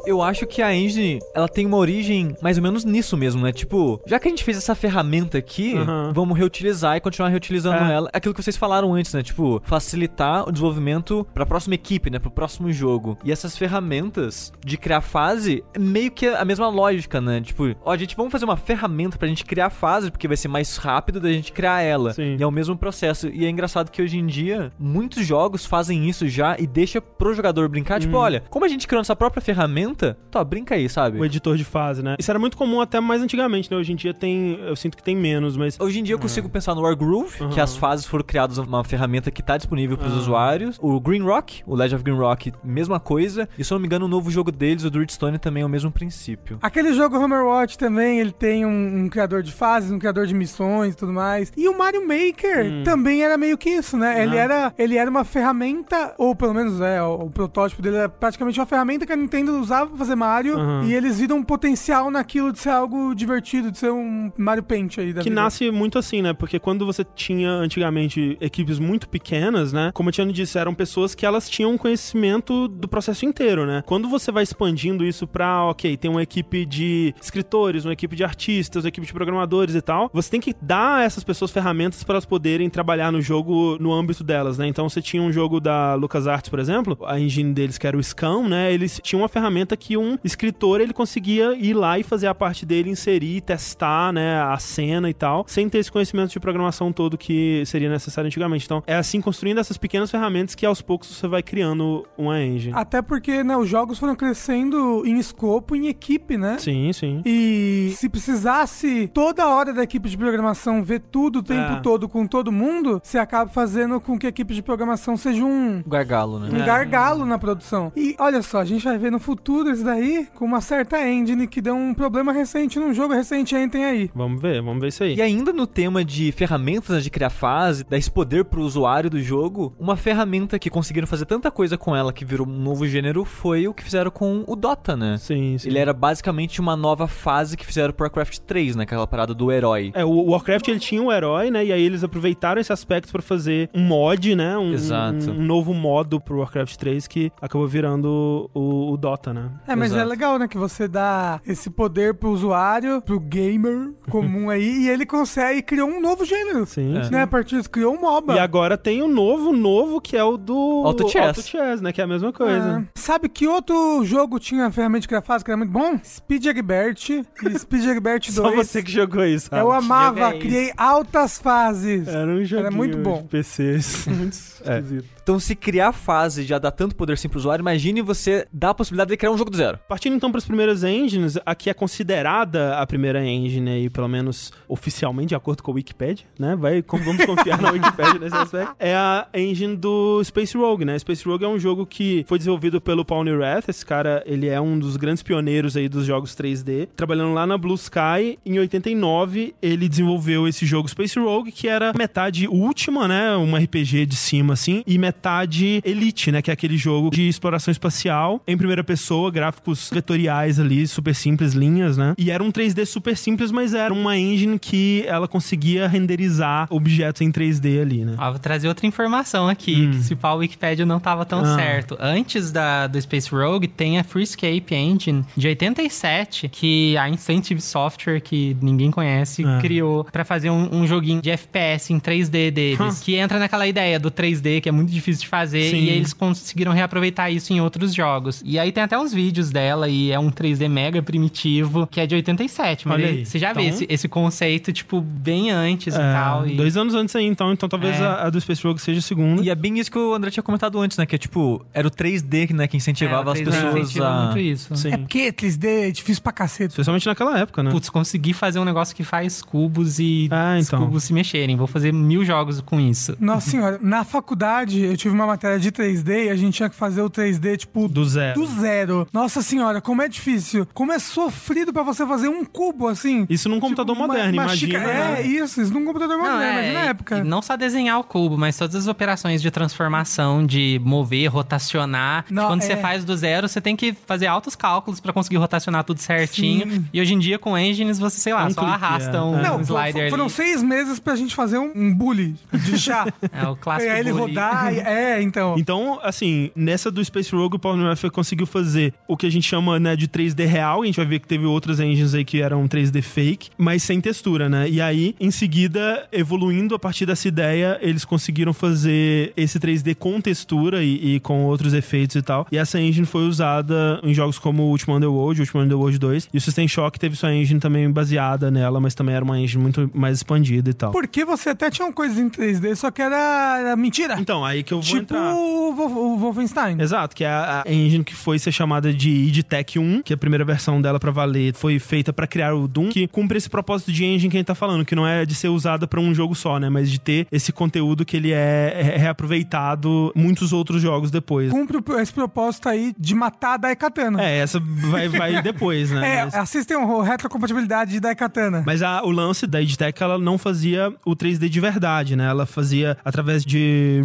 Eu acho que a engine, ela tem uma origem mais ou menos nisso mesmo, né? Tipo, já que a gente fez essa ferramenta aqui, uhum. vamos reutilizar e continuar reutilizando é. ela. Aquilo que vocês falaram antes, né? Tipo, facilitar o desenvolvimento para a próxima equipe, né? Para o próximo jogo. E essas ferramentas de criar fase, meio que a mesma lógica, né? Tipo, ó, a gente vamos fazer uma ferramenta pra gente criar fase, porque vai ser mais rápido da gente criar ela. Sim. E é o mesmo processo. E é engraçado que hoje em dia, muitos jogos fazem isso já e deixa pro jogador brincar. Tipo, hum. olha, como a gente criou nossa própria ferramenta, ferramenta, tá, brinca aí, sabe? O editor de fase, né? Isso era muito comum até mais antigamente, né? Hoje em dia tem. Eu sinto que tem menos, mas. Hoje em dia eu consigo pensar no Wargroove, uhum. que as fases foram criadas uma ferramenta que tá disponível pros uhum. usuários. O Green Rock, o Legend of Green Rock, mesma coisa. E se eu não me engano, o novo jogo deles, o Druidstone, também é o mesmo princípio. Aquele jogo Hammerwatch também, ele tem um, um, criador de fases, um criador de missões e tudo mais. E o Mario Maker hum. também era meio que isso, né? Ele era, ele era uma ferramenta, ou pelo menos é, o, o protótipo dele era praticamente uma ferramenta que a Nintendo usava fazer Mario uhum. e eles viram um potencial naquilo de ser algo divertido, de ser um Mario Paint aí da Que vida. nasce muito assim, né? Porque quando você tinha antigamente equipes muito pequenas, né? Como a Tiano disse, eram pessoas que elas tinham conhecimento do processo inteiro, né? Quando você vai expandindo isso pra, ok, tem uma equipe de escritores, uma equipe de artistas, uma equipe de programadores e tal, você tem que dar a essas pessoas ferramentas para elas poderem trabalhar no jogo no âmbito delas, né? Então você tinha um jogo da LucasArts, por exemplo, a engine deles que era o Scam, né? Eles tinham uma ferramenta que um escritor ele conseguia ir lá e fazer a parte dele, inserir, testar, né, a cena e tal, sem ter esse conhecimento de programação todo que seria necessário antigamente. Então, é assim construindo essas pequenas ferramentas que aos poucos você vai criando uma engine. Até porque, né, os jogos foram crescendo em escopo, em equipe, né? Sim, sim. E se precisasse toda hora da equipe de programação ver tudo o tempo é. todo com todo mundo, você acaba fazendo com que a equipe de programação seja um gargalo, né? Um é. gargalo na produção. E olha só, a gente vai ver no futuro isso daí aí com uma certa engine que deu um problema recente num jogo recente tem aí. Vamos ver, vamos ver isso aí. E ainda no tema de ferramentas de criar fase, dar esse poder pro usuário do jogo, uma ferramenta que conseguiram fazer tanta coisa com ela que virou um novo gênero foi o que fizeram com o Dota, né? Sim, sim. Ele era basicamente uma nova fase que fizeram pro Warcraft 3, naquela né? parada do herói. É, o Warcraft ele tinha o um herói, né? E aí eles aproveitaram esse aspecto para fazer um mod, né? Um, Exato. Um, um, novo modo pro Warcraft 3 que acabou virando o, o Dota, né? É, mas é Exato. é legal, né? Que você dá esse poder pro usuário, pro gamer comum aí, e ele consegue criar um novo gênero. Sim. Né? A partir disso, criou um MOBA. E agora tem o um novo, novo, que é o do Auto Chess. Auto Chess, né? Que é a mesma coisa. É. Sabe que outro jogo tinha ferramenta de criar fase que era muito bom? Speed Egbert e Speed Egbert 2. Só você que jogou isso, sabe? Eu amava, criei altas fases. Era um jogo. Era muito bom. PCs. muito é. Então, se criar fase já dá tanto poder sim pro usuário, imagine você dar a possibilidade de criar um jogo do zero. Partindo então para as primeiras engines, a que é considerada a primeira engine aí, pelo menos oficialmente, de acordo com a Wikipedia, né? Vai, vamos confiar na Wikipedia nesse aspecto. É a engine do Space Rogue, né? Space Rogue é um jogo que foi desenvolvido pelo Paul Neurath. Esse cara, ele é um dos grandes pioneiros aí dos jogos 3D. Trabalhando lá na Blue Sky, em 89, ele desenvolveu esse jogo Space Rogue, que era metade última, né? Um RPG de cima, assim, e metade metade Elite, né? Que é aquele jogo de exploração espacial em primeira pessoa, gráficos vetoriais ali, super simples, linhas, né? E era um 3D super simples, mas era uma engine que ela conseguia renderizar objetos em 3D ali, né? Ah, vou trazer outra informação aqui, hum. que se pau o Wikipedia não tava tão ah. certo. Antes da, do Space Rogue, tem a Freescape Engine de 87, que a Incentive Software, que ninguém conhece, ah. criou para fazer um, um, joguinho de FPS em 3D deles, que entra naquela ideia do 3D, que é muito difícil de fazer, Sim. e eles conseguiram reaproveitar isso em outros jogos. E aí tem até uns vídeos dela, e é um 3D mega primitivo, que é de 87. Mas Olha você já então... vê esse, esse, conceito, tipo, bem antes é, e tal. E... Dois anos antes aí, então. Então talvez é. a, a, do Space Rogue seja a segunda. E é bem isso que o André tinha comentado antes, né? Que é tipo, era o 3D né, que incentivava é, as pessoas a. Muito isso. Sim. É porque 3D é difícil pra cacete. Especialmente naquela época, né? Putz, consegui fazer um negócio que faz cubos e ah, então. os cubos se mexerem. Vou fazer mil jogos com isso. Nossa senhora, na faculdade eu tive uma matéria de 3D e a gente tinha que fazer o 3D, tipo. Do zero. Do zero. Nossa senhora, como é difícil. Como é sofrido pra você fazer um cubo assim. Isso num computador tipo, moderno, uma, uma imagina. Chica... É, isso, isso num computador não, moderno, é, imagina na época. E não só desenhar o cubo, mas todas as operações de transformação, de mover, rotacionar. Não, Quando é... você faz do zero, você tem que fazer altos cálculos para conseguir rotacionar tudo certinho. Sim. E hoje em dia, com engines, você, sei lá, um só clique, arrasta é. um, não, slider Foram ali. seis meses pra gente fazer um, um bully de chá. é o clássico aí ele rodar. É, então. Então, assim, nessa do Space Rogue, o Paul Newman conseguiu fazer o que a gente chama né, de 3D real. A gente vai ver que teve outras engines aí que eram 3D fake, mas sem textura, né? E aí, em seguida, evoluindo a partir dessa ideia, eles conseguiram fazer esse 3D com textura e, e com outros efeitos e tal. E essa engine foi usada em jogos como o Ultima Underworld, Ultima Underworld 2. E o System Shock teve sua engine também baseada nela, mas também era uma engine muito mais expandida e tal. Porque você até tinha coisas em 3D, só que era, era mentira. Então, aí que eu vou tipo entrar. Tipo o Wolfenstein. Exato, que é a, a engine que foi ser chamada de id Tech 1, que a primeira versão dela para valer foi feita para criar o Doom, que cumpre esse propósito de engine que a gente tá falando, que não é de ser usada para um jogo só, né, mas de ter esse conteúdo que ele é, é reaproveitado muitos outros jogos depois. Cumpre esse propósito aí de matar a Daikatana. É, essa vai, vai depois, né? É, mas... assistem o retrocompatibilidade de Daikatana. Mas a, o lance da EdTech, ela não fazia o 3D de verdade, né? Ela fazia através de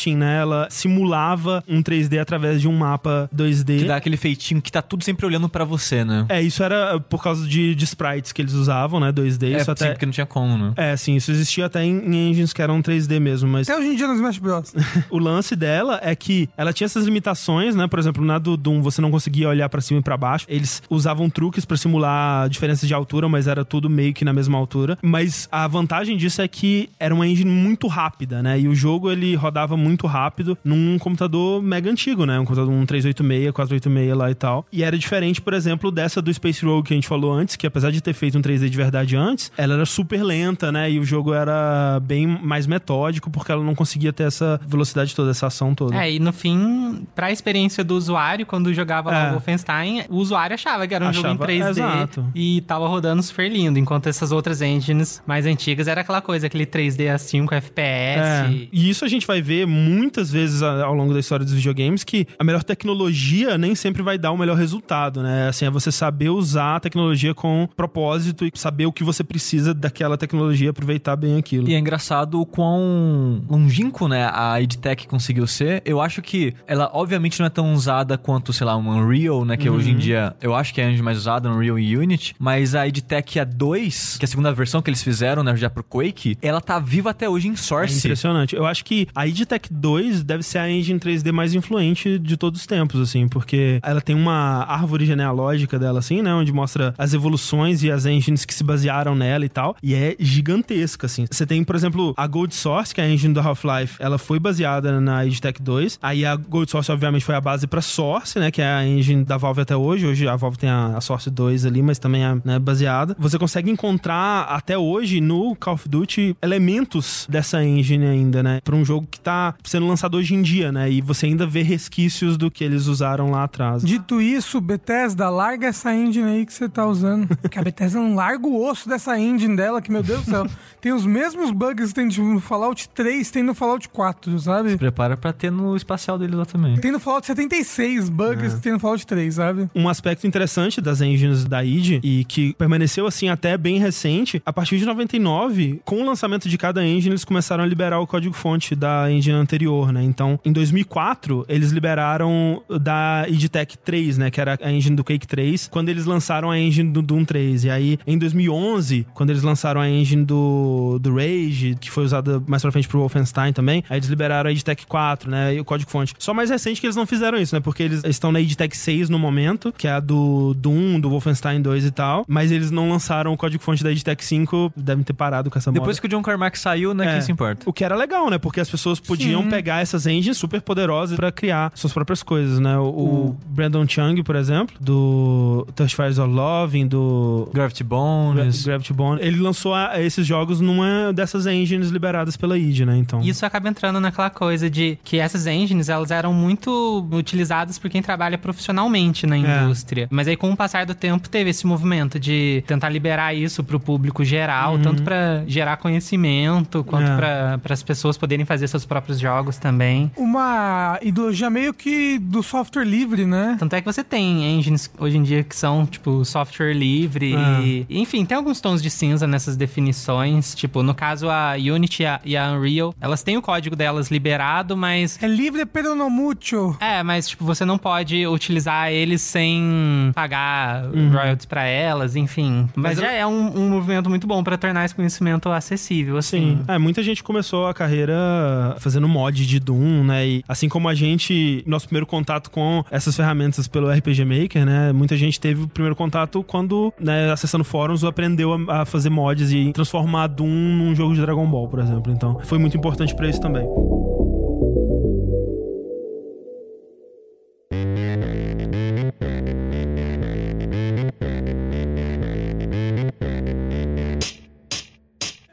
raycasting, né? Ela simulava um 3D através de um mapa 2D. Que dá aquele feitinho que tá tudo sempre olhando para você, né? É, isso era por causa de, de sprites que eles usavam, né? 2D. É, isso até... sim, porque não tinha como, né? É, sim, isso existia até em, em engines que eram 3D mesmo, mas... Até hoje em dia nos Smash Bros. o lance dela é que ela tinha essas limitações, né? Por exemplo, na do Doom você não conseguia olhar para cima e para baixo. Eles usavam truques para simular diferenças de altura, mas era tudo meio que na mesma altura. Mas a vantagem disso é que era uma engine muito rápida, né? E o jogo ele rodava muito rápido num computador mega antigo, né? Um computador um 386, 486 lá e tal. E era diferente, por exemplo, dessa do Space Rogue que a gente falou antes, que apesar de ter feito um 3D de verdade antes, ela era super lenta, né? E o jogo era bem mais metódico porque ela não conseguia ter essa velocidade toda, essa ação toda. É, e no fim, pra experiência do usuário, quando jogava é. o Wolfenstein, o usuário achava que era um achava, jogo em 3D exato. e tava rodando super lindo, enquanto essas outras engines mais antigas era aquela coisa, aquele 3D a 5 FPS. É. E isso a gente vai ver muitas vezes ao longo da história dos videogames que a melhor tecnologia nem sempre vai dar o melhor resultado, né? Assim, é você saber usar a tecnologia com propósito e saber o que você precisa daquela tecnologia, aproveitar bem aquilo. E é engraçado o quão longínquo, né, a EdTech conseguiu ser. Eu acho que ela, obviamente, não é tão usada quanto, sei lá, um Unreal, né, que uhum. hoje em dia eu acho que é a engine mais usada, Unreal e Unity, mas a EdTech A2, que é a segunda versão que eles fizeram, né, já pro Quake, ela tá viva até hoje em Source. É impressionante. Eu acho que a EdTech 2 deve ser a engine 3D mais influente de todos os tempos, assim, porque ela tem uma árvore genealógica dela, assim, né, onde mostra as evoluções e as engines que se basearam nela e tal, e é gigantesca, assim. Você tem, por exemplo, a Gold Source, que é a engine do Half-Life, ela foi baseada na EdTech 2, aí a Gold Source, obviamente, foi a base para Source, né, que é a engine da Valve até hoje, hoje a Valve tem a, a Source 2 ali, mas também é né, baseada. Você consegue encontrar até hoje no Call of Duty elementos dessa engine ainda, né, para um jogo que tá sendo lançado hoje em dia, né, e você ainda vê resquícios do que eles usaram lá atrás. Dito isso, Bethesda, larga essa engine aí que você tá usando. Porque a Bethesda não larga o osso dessa engine dela, que, meu Deus do céu, tem os mesmos bugs que tem no Fallout 3, tem no Fallout 4, sabe? Se prepara pra ter no espacial dele lá também. Tem no Fallout 76 bugs é. que tem no Fallout 3, sabe? Um aspecto interessante das engines da id e que permaneceu assim até bem recente, a partir de 99, com o lançamento de cada engine, eles começaram a liberar o código-fonte da engine anterior, né? Então, em 2004, eles liberaram da id Tech 3, né? Que era a engine do Quake 3, quando eles lançaram a engine do Doom 3. E aí, em 2011, quando eles lançaram a engine do, do Rage, que foi usada mais pra frente pro Wolfenstein também, aí eles liberaram a id Tech 4, né? E o código-fonte. Só mais recente que eles não fizeram isso, né? Porque eles estão na id Tech 6 no momento, que é a do Doom, do Wolfenstein 2 e tal, mas eles não lançaram o código-fonte da id Tech 5, devem ter parado com essa Depois moda. que o John Carmack saiu, né? É, quem se importa? O que era legal, né? Porque as pessoas podiam Sim. pegar essas engines super poderosas para criar suas próprias coisas, né? O, o Brandon Chung, por exemplo, do Touch Fires of Love, do Gravity Bones. Gra Gravity Bone, ele lançou a, esses jogos numa dessas engines liberadas pela id, né? Então. Isso acaba entrando naquela coisa de que essas engines, elas eram muito utilizadas por quem trabalha profissionalmente na é. indústria. É. Mas aí com o passar do tempo teve esse movimento de tentar liberar isso pro público geral, uhum. tanto para gerar conhecimento quanto é. para as pessoas poderem fazer seus próprios jogos também. Uma ideologia meio que do software livre, né? Tanto é que você tem engines hoje em dia que são, tipo, software livre. É. E, enfim, tem alguns tons de cinza nessas definições. Tipo, no caso, a Unity e a Unreal, elas têm o código delas liberado, mas. É livre pero no mucho. É, mas, tipo, você não pode utilizar eles sem pagar uhum. royalties pra elas, enfim. Mas, mas já eu... é um, um, movimento muito bom para tornar esse conhecimento acessível, assim. Sim. É, muita gente começou a carreira fazendo mod de Doom, né? E assim como a gente, nosso primeiro contato com essas ferramentas pelo RPG Maker, né? Muita gente teve o primeiro contato quando, né, acessando fóruns, aprendeu a, a fazer mods e transformar Doom num jogo de Dragon Ball, por exemplo. Então, foi muito importante para isso também.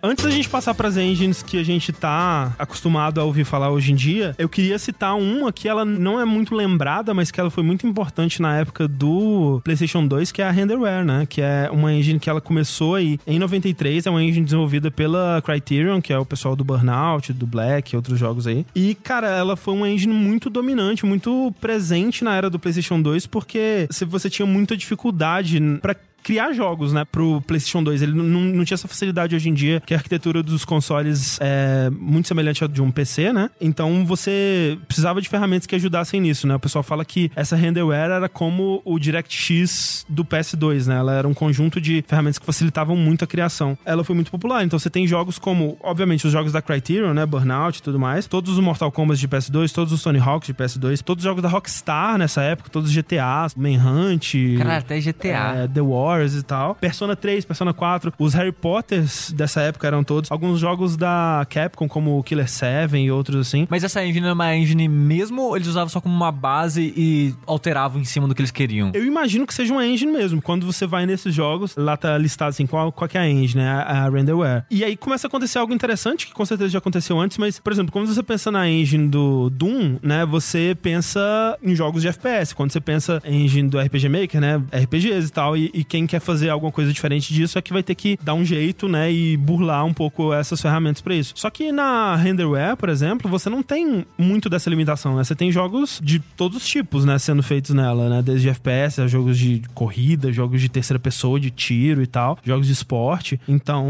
Antes da gente passar para as engines que a gente tá acostumado a ouvir falar hoje em dia, eu queria citar uma que ela não é muito lembrada, mas que ela foi muito importante na época do PlayStation 2, que é a Renderware, né? Que é uma engine que ela começou aí em 93, é uma engine desenvolvida pela Criterion, que é o pessoal do Burnout, do Black, outros jogos aí. E, cara, ela foi uma engine muito dominante, muito presente na era do PlayStation 2, porque você tinha muita dificuldade para criar jogos, né, pro PlayStation 2. Ele não, não tinha essa facilidade hoje em dia, que a arquitetura dos consoles é muito semelhante à de um PC, né? Então você precisava de ferramentas que ajudassem nisso, né? O pessoal fala que essa renderware era como o DirectX do PS2, né? Ela era um conjunto de ferramentas que facilitavam muito a criação. Ela foi muito popular, então você tem jogos como, obviamente, os jogos da Criterion, né? Burnout e tudo mais, todos os Mortal Kombat de PS2, todos os Tony Hawk de PS2, todos os jogos da Rockstar nessa época, todos os GTA, Manhunt, Cara, até GTA, é, The War Wars e tal. Persona 3, Persona 4, os Harry Potters dessa época eram todos. Alguns jogos da Capcom, como Killer 7 e outros assim. Mas essa engine é uma engine mesmo ou eles usavam só como uma base e alteravam em cima do que eles queriam? Eu imagino que seja uma engine mesmo. Quando você vai nesses jogos, lá tá listado assim, qual, qual que é a engine, né? A, a renderware. E aí começa a acontecer algo interessante, que com certeza já aconteceu antes, mas, por exemplo, quando você pensa na engine do Doom, né? Você pensa em jogos de FPS. Quando você pensa em engine do RPG Maker, né? RPGs e tal, e, e quem quer fazer alguma coisa diferente disso é que vai ter que dar um jeito, né, e burlar um pouco essas ferramentas para isso. Só que na renderware, por exemplo, você não tem muito dessa limitação, né? Você tem jogos de todos os tipos, né, sendo feitos nela, né, desde FPS, a jogos de corrida, jogos de terceira pessoa, de tiro e tal, jogos de esporte. Então,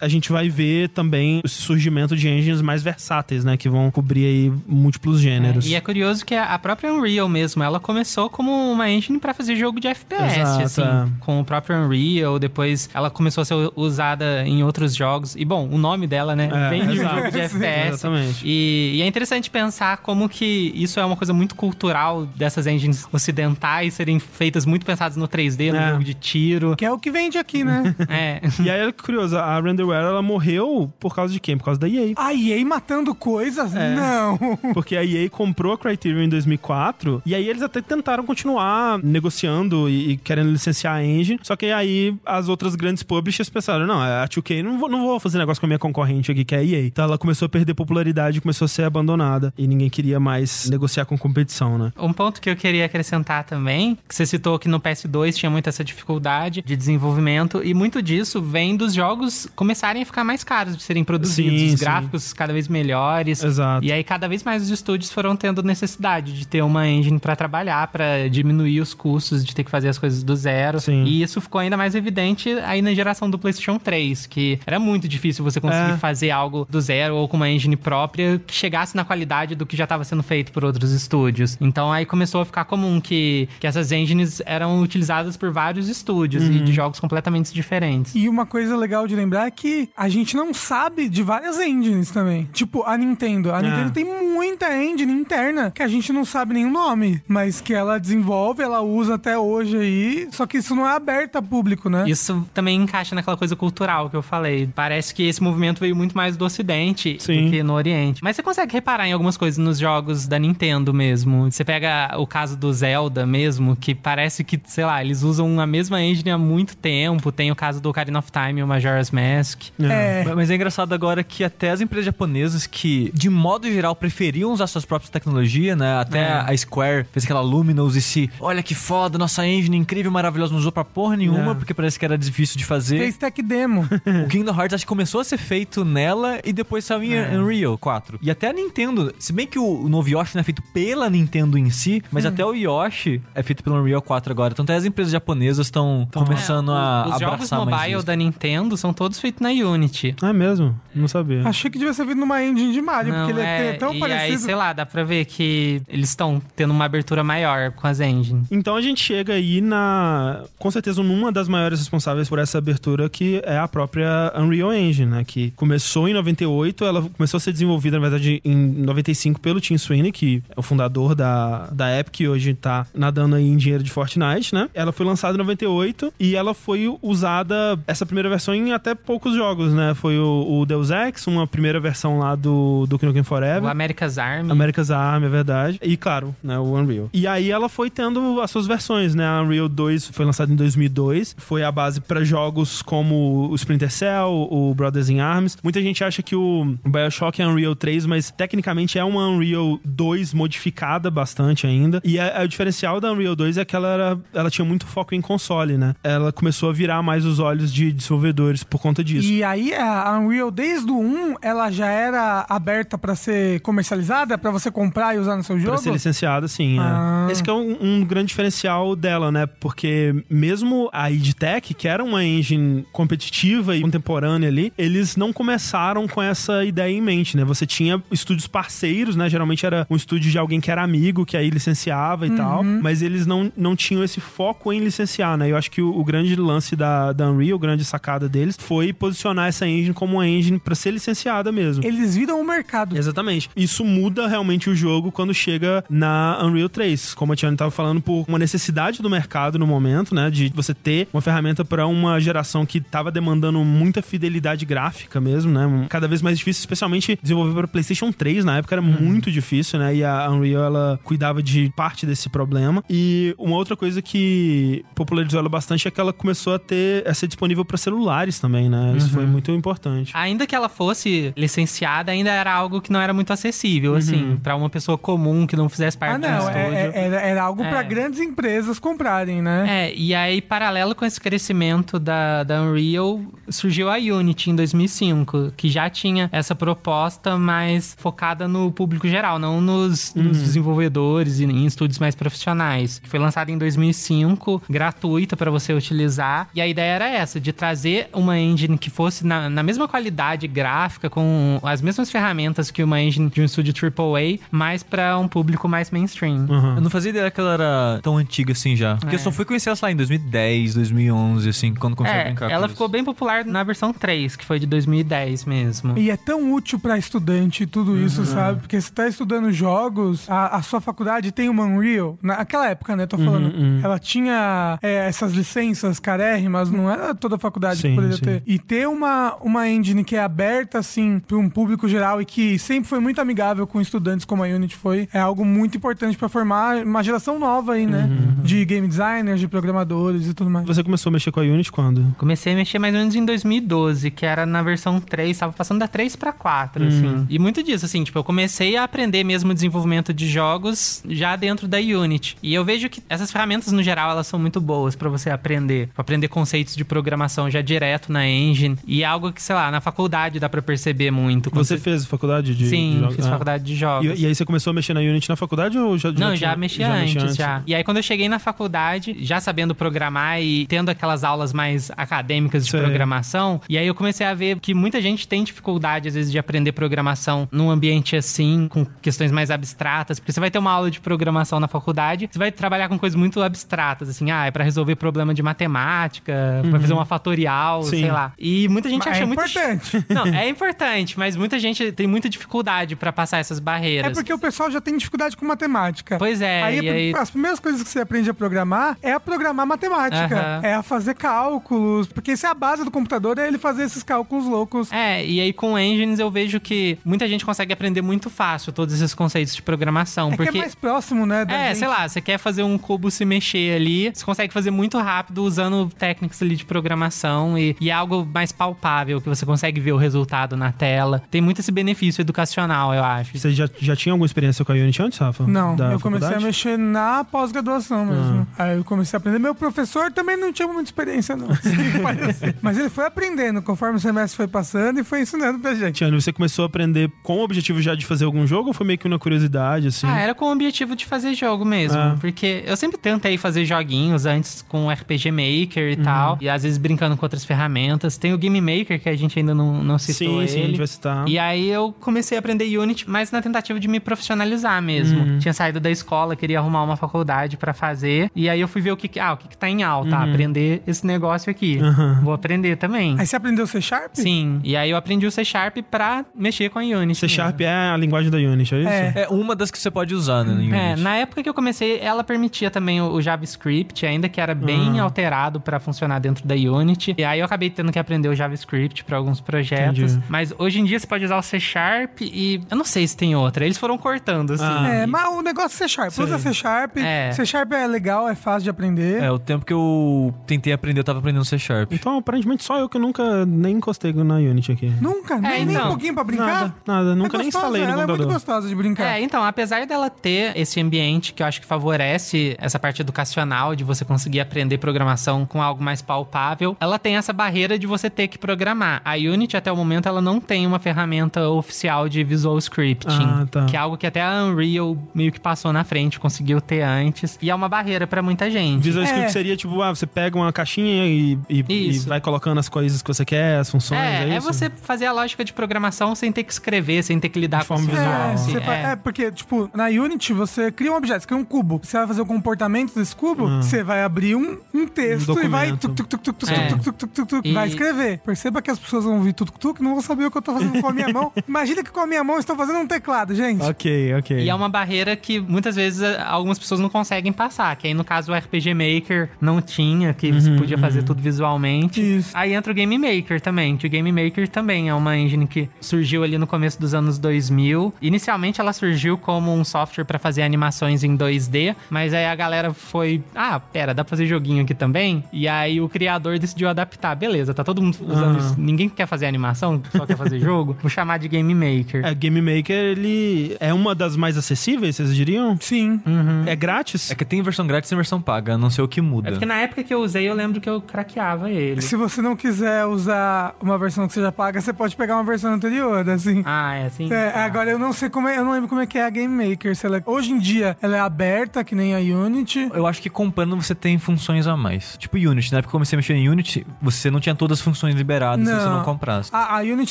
a gente vai ver também o surgimento de engines mais versáteis, né, que vão cobrir aí múltiplos gêneros. É, e é curioso que a própria Unreal mesmo, ela começou como uma engine para fazer jogo de FPS, Exato, assim, é. com o próprio Unreal, depois ela começou a ser usada em outros jogos. E bom, o nome dela, né, é, vem de um jogo de FPS. Exatamente. E, e, é interessante pensar como que isso é uma coisa muito cultural dessas engines ocidentais serem feitas muito pensadas no 3D, no é. jogo de tiro. Que é o que vende aqui, né? é. E aí é curioso, a Renderware ela morreu por causa de quem? Por causa da EA. A EA matando coisas? É. Não. Porque a EA comprou a Criterion em 2004 e aí eles até tentaram continuar negociando e, e querendo licenciar a engine, só que aí as outras grandes publishers pensaram, não, a 2K não vou, não vou fazer negócio com a minha concorrente aqui, que é a EA. Então ela começou a perder popularidade, começou a ser abandonada e ninguém queria mais negociar com competição, né? Um ponto que eu queria acrescentar também, que você citou que no PS2 tinha muita essa dificuldade de desenvolvimento e muito disso vem dos jogos começarem a ficar mais caros de serem produzidos, sim, os gráficos sim. cada vez melhores. Exato. E aí cada vez mais os estúdios foram tendo necessidade de ter uma engine para trabalhar, para diminuir os custos de ter que fazer as coisas do zero. Sim. E isso ficou ainda mais evidente aí na geração do PlayStation 3, que era muito difícil você conseguir é. fazer algo do zero ou com uma engine própria que chegasse na qualidade do que já estava sendo feito por outros estúdios. Então aí começou a ficar comum que, que essas engines eram utilizadas por vários estúdios uhum. e de jogos completamente diferentes. E uma coisa legal de lembrar é que a gente não sabe de várias engines também. Tipo, a Nintendo. A é. Nintendo tem muita engine interna que a gente não sabe nenhum nome, mas que ela desenvolve, ela usa até hoje aí. Só que isso não é aberto a público, né? Isso também encaixa naquela coisa cultural que eu falei. Parece que esse movimento veio muito mais do Ocidente Sim. do que no Oriente. Mas você consegue reparar em algumas coisas nos jogos da Nintendo mesmo. Você pega o caso do Zelda mesmo, que parece que, sei lá, eles usam a mesma engine há muito tempo. Tem o caso do Ocarina of Time e o Majora's Mask. É. é. Mas é engraçado agora que até as empresas japonesas que, de modo geral, preferiam usar suas próprias tecnologias, né? Até é. a Square fez aquela Luminous e se, olha que foda, nossa engine incrível, maravilhosa, não usou pra porra nenhuma, é. porque parece que era difícil de fazer. Fez tech demo. o Kingdom Hearts acho que começou a ser feito nela e depois saiu em é. Unreal 4. E até a Nintendo, se bem que o novo Yoshi não é feito pela Nintendo em si, mas hum. até o Yoshi é feito pelo Unreal 4 agora. Então até as empresas japonesas estão começando é, a os abraçar jogos mobile da Nintendo são todos feitos na Unity. Ah, é mesmo? Não sabia. Achei que devia ser feito numa engine de Mario, não, porque ele é, é tão e parecido. aí, sei lá, dá pra ver que eles estão tendo uma abertura maior com as engines. Então a gente chega aí na... Com certeza numa das maiores responsáveis por essa abertura, que é a própria Unreal Engine, né? Que começou em 98, ela começou a ser desenvolvida, na verdade, em 95 pelo Tim Sweeney, que é o fundador da, da Epic, que hoje tá nadando aí em dinheiro de Fortnite, né? Ela foi lançada em 98 e ela foi usada, essa primeira versão, em até poucos jogos, né? Foi o, o Deus Ex, uma primeira versão lá do, do Kingdom Forever. O America's Army. America's Army, é verdade. E, claro, né, o Unreal. E aí ela foi tendo as suas versões, né? A Unreal 2 foi lançada em 2002, foi a base para jogos como o Splinter Cell, o Brothers in Arms. Muita gente acha que o BioShock é Unreal 3, mas tecnicamente é uma Unreal 2 modificada bastante ainda. E a, a, o diferencial da Unreal 2 é que ela, era, ela tinha muito foco em console, né? Ela começou a virar mais os olhos de desenvolvedores por conta disso. E aí a Unreal desde o 1, ela já era aberta para ser comercializada, para você comprar e usar no seu jogo? Pra ser licenciada, sim. É. Ah. É. Esse é um, um, grande diferencial dela, né? Porque mesmo a id Tech, que era uma engine competitiva e contemporânea ali, eles não começaram com essa ideia em mente, né? Você tinha estúdios parceiros, né? Geralmente era um estúdio de alguém que era amigo, que aí licenciava e uhum. tal, mas eles não, não tinham esse foco em licenciar, né? Eu acho que o, o grande lance da, da Unreal, a grande sacada deles, foi posicionar essa engine como uma engine para ser licenciada mesmo. Eles viram o mercado. Exatamente. Isso muda realmente o jogo quando chega na Unreal 3, como a Tiana estava falando, por uma necessidade do mercado no momento, né? De você ter uma ferramenta para uma geração que estava demandando muita fidelidade gráfica mesmo, né? Cada vez mais difícil, especialmente desenvolver para PlayStation 3 na época era uhum. muito difícil, né? E a Unreal ela cuidava de parte desse problema. E uma outra coisa que popularizou ela bastante é que ela começou a ter a ser disponível para celulares também, né? Isso uhum. foi muito importante. Ainda que ela fosse licenciada, ainda era algo que não era muito acessível, assim, uhum. assim, para uma pessoa comum que não fizesse parte ah, não, do é, estúdio. É, era, era algo é. para grandes empresas comprarem, né? É, e aí, paralelo com esse crescimento da, da Unreal, surgiu a Unity em 2005, que já tinha essa proposta mais focada no público geral, não nos, uhum. nos desenvolvedores e em estúdios mais profissionais. Que foi lançada em 2005, gratuita para você utilizar. E a ideia era essa, de trazer uma engine que fosse na, na mesma qualidade gráfica, com as mesmas ferramentas que uma engine de um estúdio AAA, mas para um público mais mainstream. Uhum. Eu não fazia ideia que ela era tão antiga assim já. Porque é. eu só fui conhecer ela lá em 2010, 2011, assim, quando comecei é, a brincar Ela ficou bem popular na versão 3, que foi de 2010 mesmo. E é tão útil para estudante tudo isso, uhum. sabe? Porque você tá estudando jogos, a, a, sua faculdade tem uma Unreal. Naquela época, né? Tô uhum, falando. Uhum, ela tinha é, essas licenças carérrimas, não era toda a faculdade sim, que poderia sim. ter. E ter uma, uma engine que é aberta, assim, para um público geral e que sempre foi muito amigável com estudantes como a Unity foi, é algo muito importante para formar uma geração nova aí, né? Uhum. De game designers, de programadores e tudo mais. Você começou a mexer com a Unity quando? Comecei a mexer mais ou menos em 2012, que era na versão 3, tava passando da 3 para 4, assim. Uhum. E muito disso, assim, tipo, eu comecei a aprender mesmo desenvolvimento de jogos já dentro da Unity. E eu vejo que essas ferramentas, no geral, elas são muito boas para você aprender. Pra aprender conceitos de programação já direto na engine. E é algo que, sei lá, na faculdade dá para perceber muito. Você, você, fez faculdade de Sim, de jogos? fiz ah. faculdade de jogos. E, e, aí você começou a mexer na Unity na faculdade ou já, Não, já, já mexia, já antes, antes, já. E aí quando eu cheguei na faculdade, já sabendo programar programar e tendo aquelas aulas mais acadêmicas de Sim. programação. E aí eu comecei a ver que muita gente tem dificuldade, às vezes, de aprender programação num ambiente assim, com questões mais abstratas. Porque você vai ter uma aula de programação na faculdade, você vai trabalhar com coisas muito abstratas, assim, ah, é pra resolver problema de matemática, uhum. pra fazer uma fatorial, Sim. sei lá. E muita gente mas acha é muito. É importante. Não, é importante, mas muita gente tem muita dificuldade para passar essas barreiras. É porque o pessoal já tem dificuldade com matemática. Pois é. Aí, aí... as primeiras coisas que você aprende a programar é a programar matemática. Uhum. É a fazer cálculos. Porque se é a base do computador é ele fazer esses cálculos loucos. É, e aí com engines eu vejo que muita gente consegue aprender muito fácil todos esses conceitos de programação. É porque é mais próximo, né? é, gente. sei lá, você quer fazer um cubo se mexer ali, você consegue fazer muito rápido usando técnicas ali de programação e, e é algo mais palpável, que você consegue ver o resultado na tela. Tem muito esse benefício educacional, eu acho. Você já, já tinha alguma experiência com a Unity antes, Rafa? Não, eu comecei a mexer na pós-graduação mesmo. Ah. Aí eu comecei a aprender. Meu professor também não tinha muita experiência, não. Mas ele foi aprendendo conforme o semestre foi passando e foi ensinando pra gente. Tiano, você começou a aprender com o objetivo já de fazer algum jogo ou foi meio que uma curiosidade, assim? Ah, era com o objetivo de fazer jogo mesmo. Ah. Porque eu sempre tentei fazer joguinhos antes com RPG Maker e uhum. tal. E às vezes brincando com outras ferramentas. Tem o Game Maker que a gente ainda não, não citou. Sim, sim, ele. a gente vai citar. E aí eu comecei a aprender Unity, mas na tentativa de me profissionalizar mesmo. Uhum. Tinha saído da escola, queria arrumar uma faculdade para fazer. E aí eu fui ver o que, ah, o que, que tá em alta. Uhum. Aprender esse negócio aqui. Uhum. Vou aprender também. Aí você aprendeu C Sharp? Sim. E aí eu aprendi o C Sharp pra mexer com a Unity. C Sharp é a linguagem da Unity, é isso? É. é uma das que você pode usar, né? Unity. É, na época que eu comecei, ela permitia também o, JavaScript, ainda que era bem ah. alterado para funcionar dentro da Unity. E aí eu acabei tendo que aprender o JavaScript para alguns projetos. Entendi. Mas hoje em dia você pode usar o C Sharp e eu não sei se tem outra. Eles foram cortando, assim. Ah. É, mas o negócio é C Sharp. Usa C Sharp. É. C Sharp é legal, é fácil de aprender. É, o tempo que eu tentei aprender, eu tava aprendendo C Sharp. Então, aparentemente, só eu que nunca nem encostei na Unity aqui. Nunca? É, nem, então, nem um então. pouquinho pra brincar? Nada, nada. Nunca é nem instalei no ela computador. é muito gostosa de brincar. É, então, apesar dela ter esse ambiente que eu acho que favorece essa parte educacional de você conseguir aprender programação com algo mais palpável, ela tem essa barreira de você ter que programar. A Unity, até o momento, ela não tem uma ferramenta oficial de Visual Scripting, ah, tá. que é algo que até a Unreal meio que passou na frente, conseguiu ter antes, e é uma barreira para muita gente. Visual Script é. seria tipo, ah, você pega uma caixinha e, e, e, vai colocando as coisas que você quer, as funções. É, é, é você fazer a lógica de programação sem ter que escrever, sem ter que lidar de com forma visual. É, é. é, porque, tipo, na Unity você cria um objeto, você cria um cubo. Você vai fazer o comportamento desse cubo, ah. você vai abrir um, um texto um e vai tuc, tuc, tuc, tuc, tuc, é. tuc, tuc, tuc, tuc, e... vai escrever. Perceba que as pessoas vão ouvir tuc, tuc, não vão saber o que eu tô fazendo com a minha mão. Imagina que com a minha mão eu estou fazendo um teclado, gente. Ok, ok. E é uma barreira que muitas vezes algumas pessoas não conseguem passar, que aí no caso o RPG Maker não tinha, que uhum, você podia uhum. fazer tudo visualmente. Isso. Aí entra o Game Maker também, que o Game Maker também é uma engine que surgiu ali no começo dos anos 2000. Inicialmente ela surgiu como um software para fazer animações em 2D, mas aí a galera foi, ah, pera, dá pra fazer joguinho aqui também? E aí o criador decidiu adaptar. Beleza, tá todo mundo usando uhum. isso. Ninguém quer fazer animação, só quer fazer jogo. Vou chamar de Game Maker. É, Game Maker, ele é uma das mais acessíveis, vocês diriam? Sim. Uhum. É grátis? É que tem versão grátis e versão paga, não sei o que muda. É porque na época que eu usei, eu lembro que eu craqueava ele. Se você não quiser usar uma versão que você já paga, você pode pegar uma versão anterior, assim. Ah, é assim? É, ah. agora eu não sei como é, eu não lembro como é que é a Game Maker. Ela, é, hoje em dia, ela é aberta, que nem a Unity. Eu acho que comprando você tem funções a mais. Tipo Unity, na época que eu comecei a mexer em Unity, você não tinha todas as funções liberadas não. se você não comprasse. A, a, Unity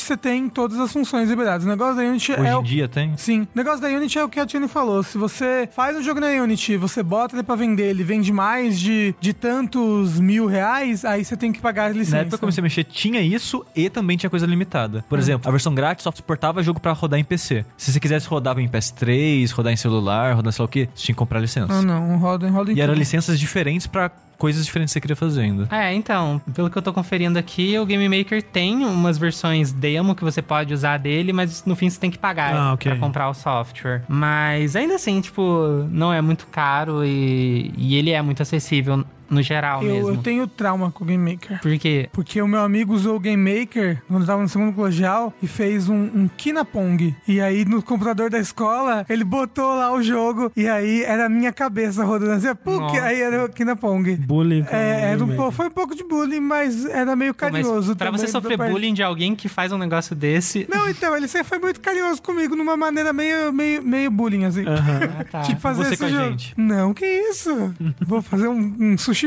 você tem todas as funções liberadas. O negócio da Unity hoje é. Hoje em dia tem? Sim. O negócio da Unity é o que a Tini falou. Se você faz um jogo na Unity, você bota ele pra vender, ele vende mais de, de tantos mil reais, aí você tem que pagar a licença. Na época que eu comecei a mexer, tinha isso e também tinha coisa limitada. Por hum. exemplo, a versão grátis só suportava jogo para rodar em PC. Se você quisesse rodar em PS3, rodar em celular, rodar sei lá o que, você tinha que comprar licença. Ah, não, roda, roda em E eram licenças diferentes para coisas diferentes que você queria fazer ainda. É, então, pelo que eu tô conferindo aqui, o Game Maker tem umas versões demo que você pode usar dele, mas no fim você tem que pagar ah, okay. pra comprar o software. Mas ainda assim, tipo, não é muito caro e, e ele é muito acessível no geral eu, mesmo. Eu tenho trauma com o Game Maker. Por quê? Porque o meu amigo usou o Game Maker quando estava no segundo colegial e fez um, um Kinapong. E aí no computador da escola, ele botou lá o jogo e aí era a minha cabeça rodando assim, puk, aí era o Kinapong. Bullying. É, era um, foi um pouco de bullying, mas era meio carinhoso. Pra você sofrer bullying de alguém que faz um negócio desse. Não, então, ele sempre foi muito carinhoso comigo, numa maneira meio, meio, meio bullying, assim. Uhum. Ah, tá. tipo, fazer você esse jogo. a gente. Não, que isso? Vou fazer um, um sushi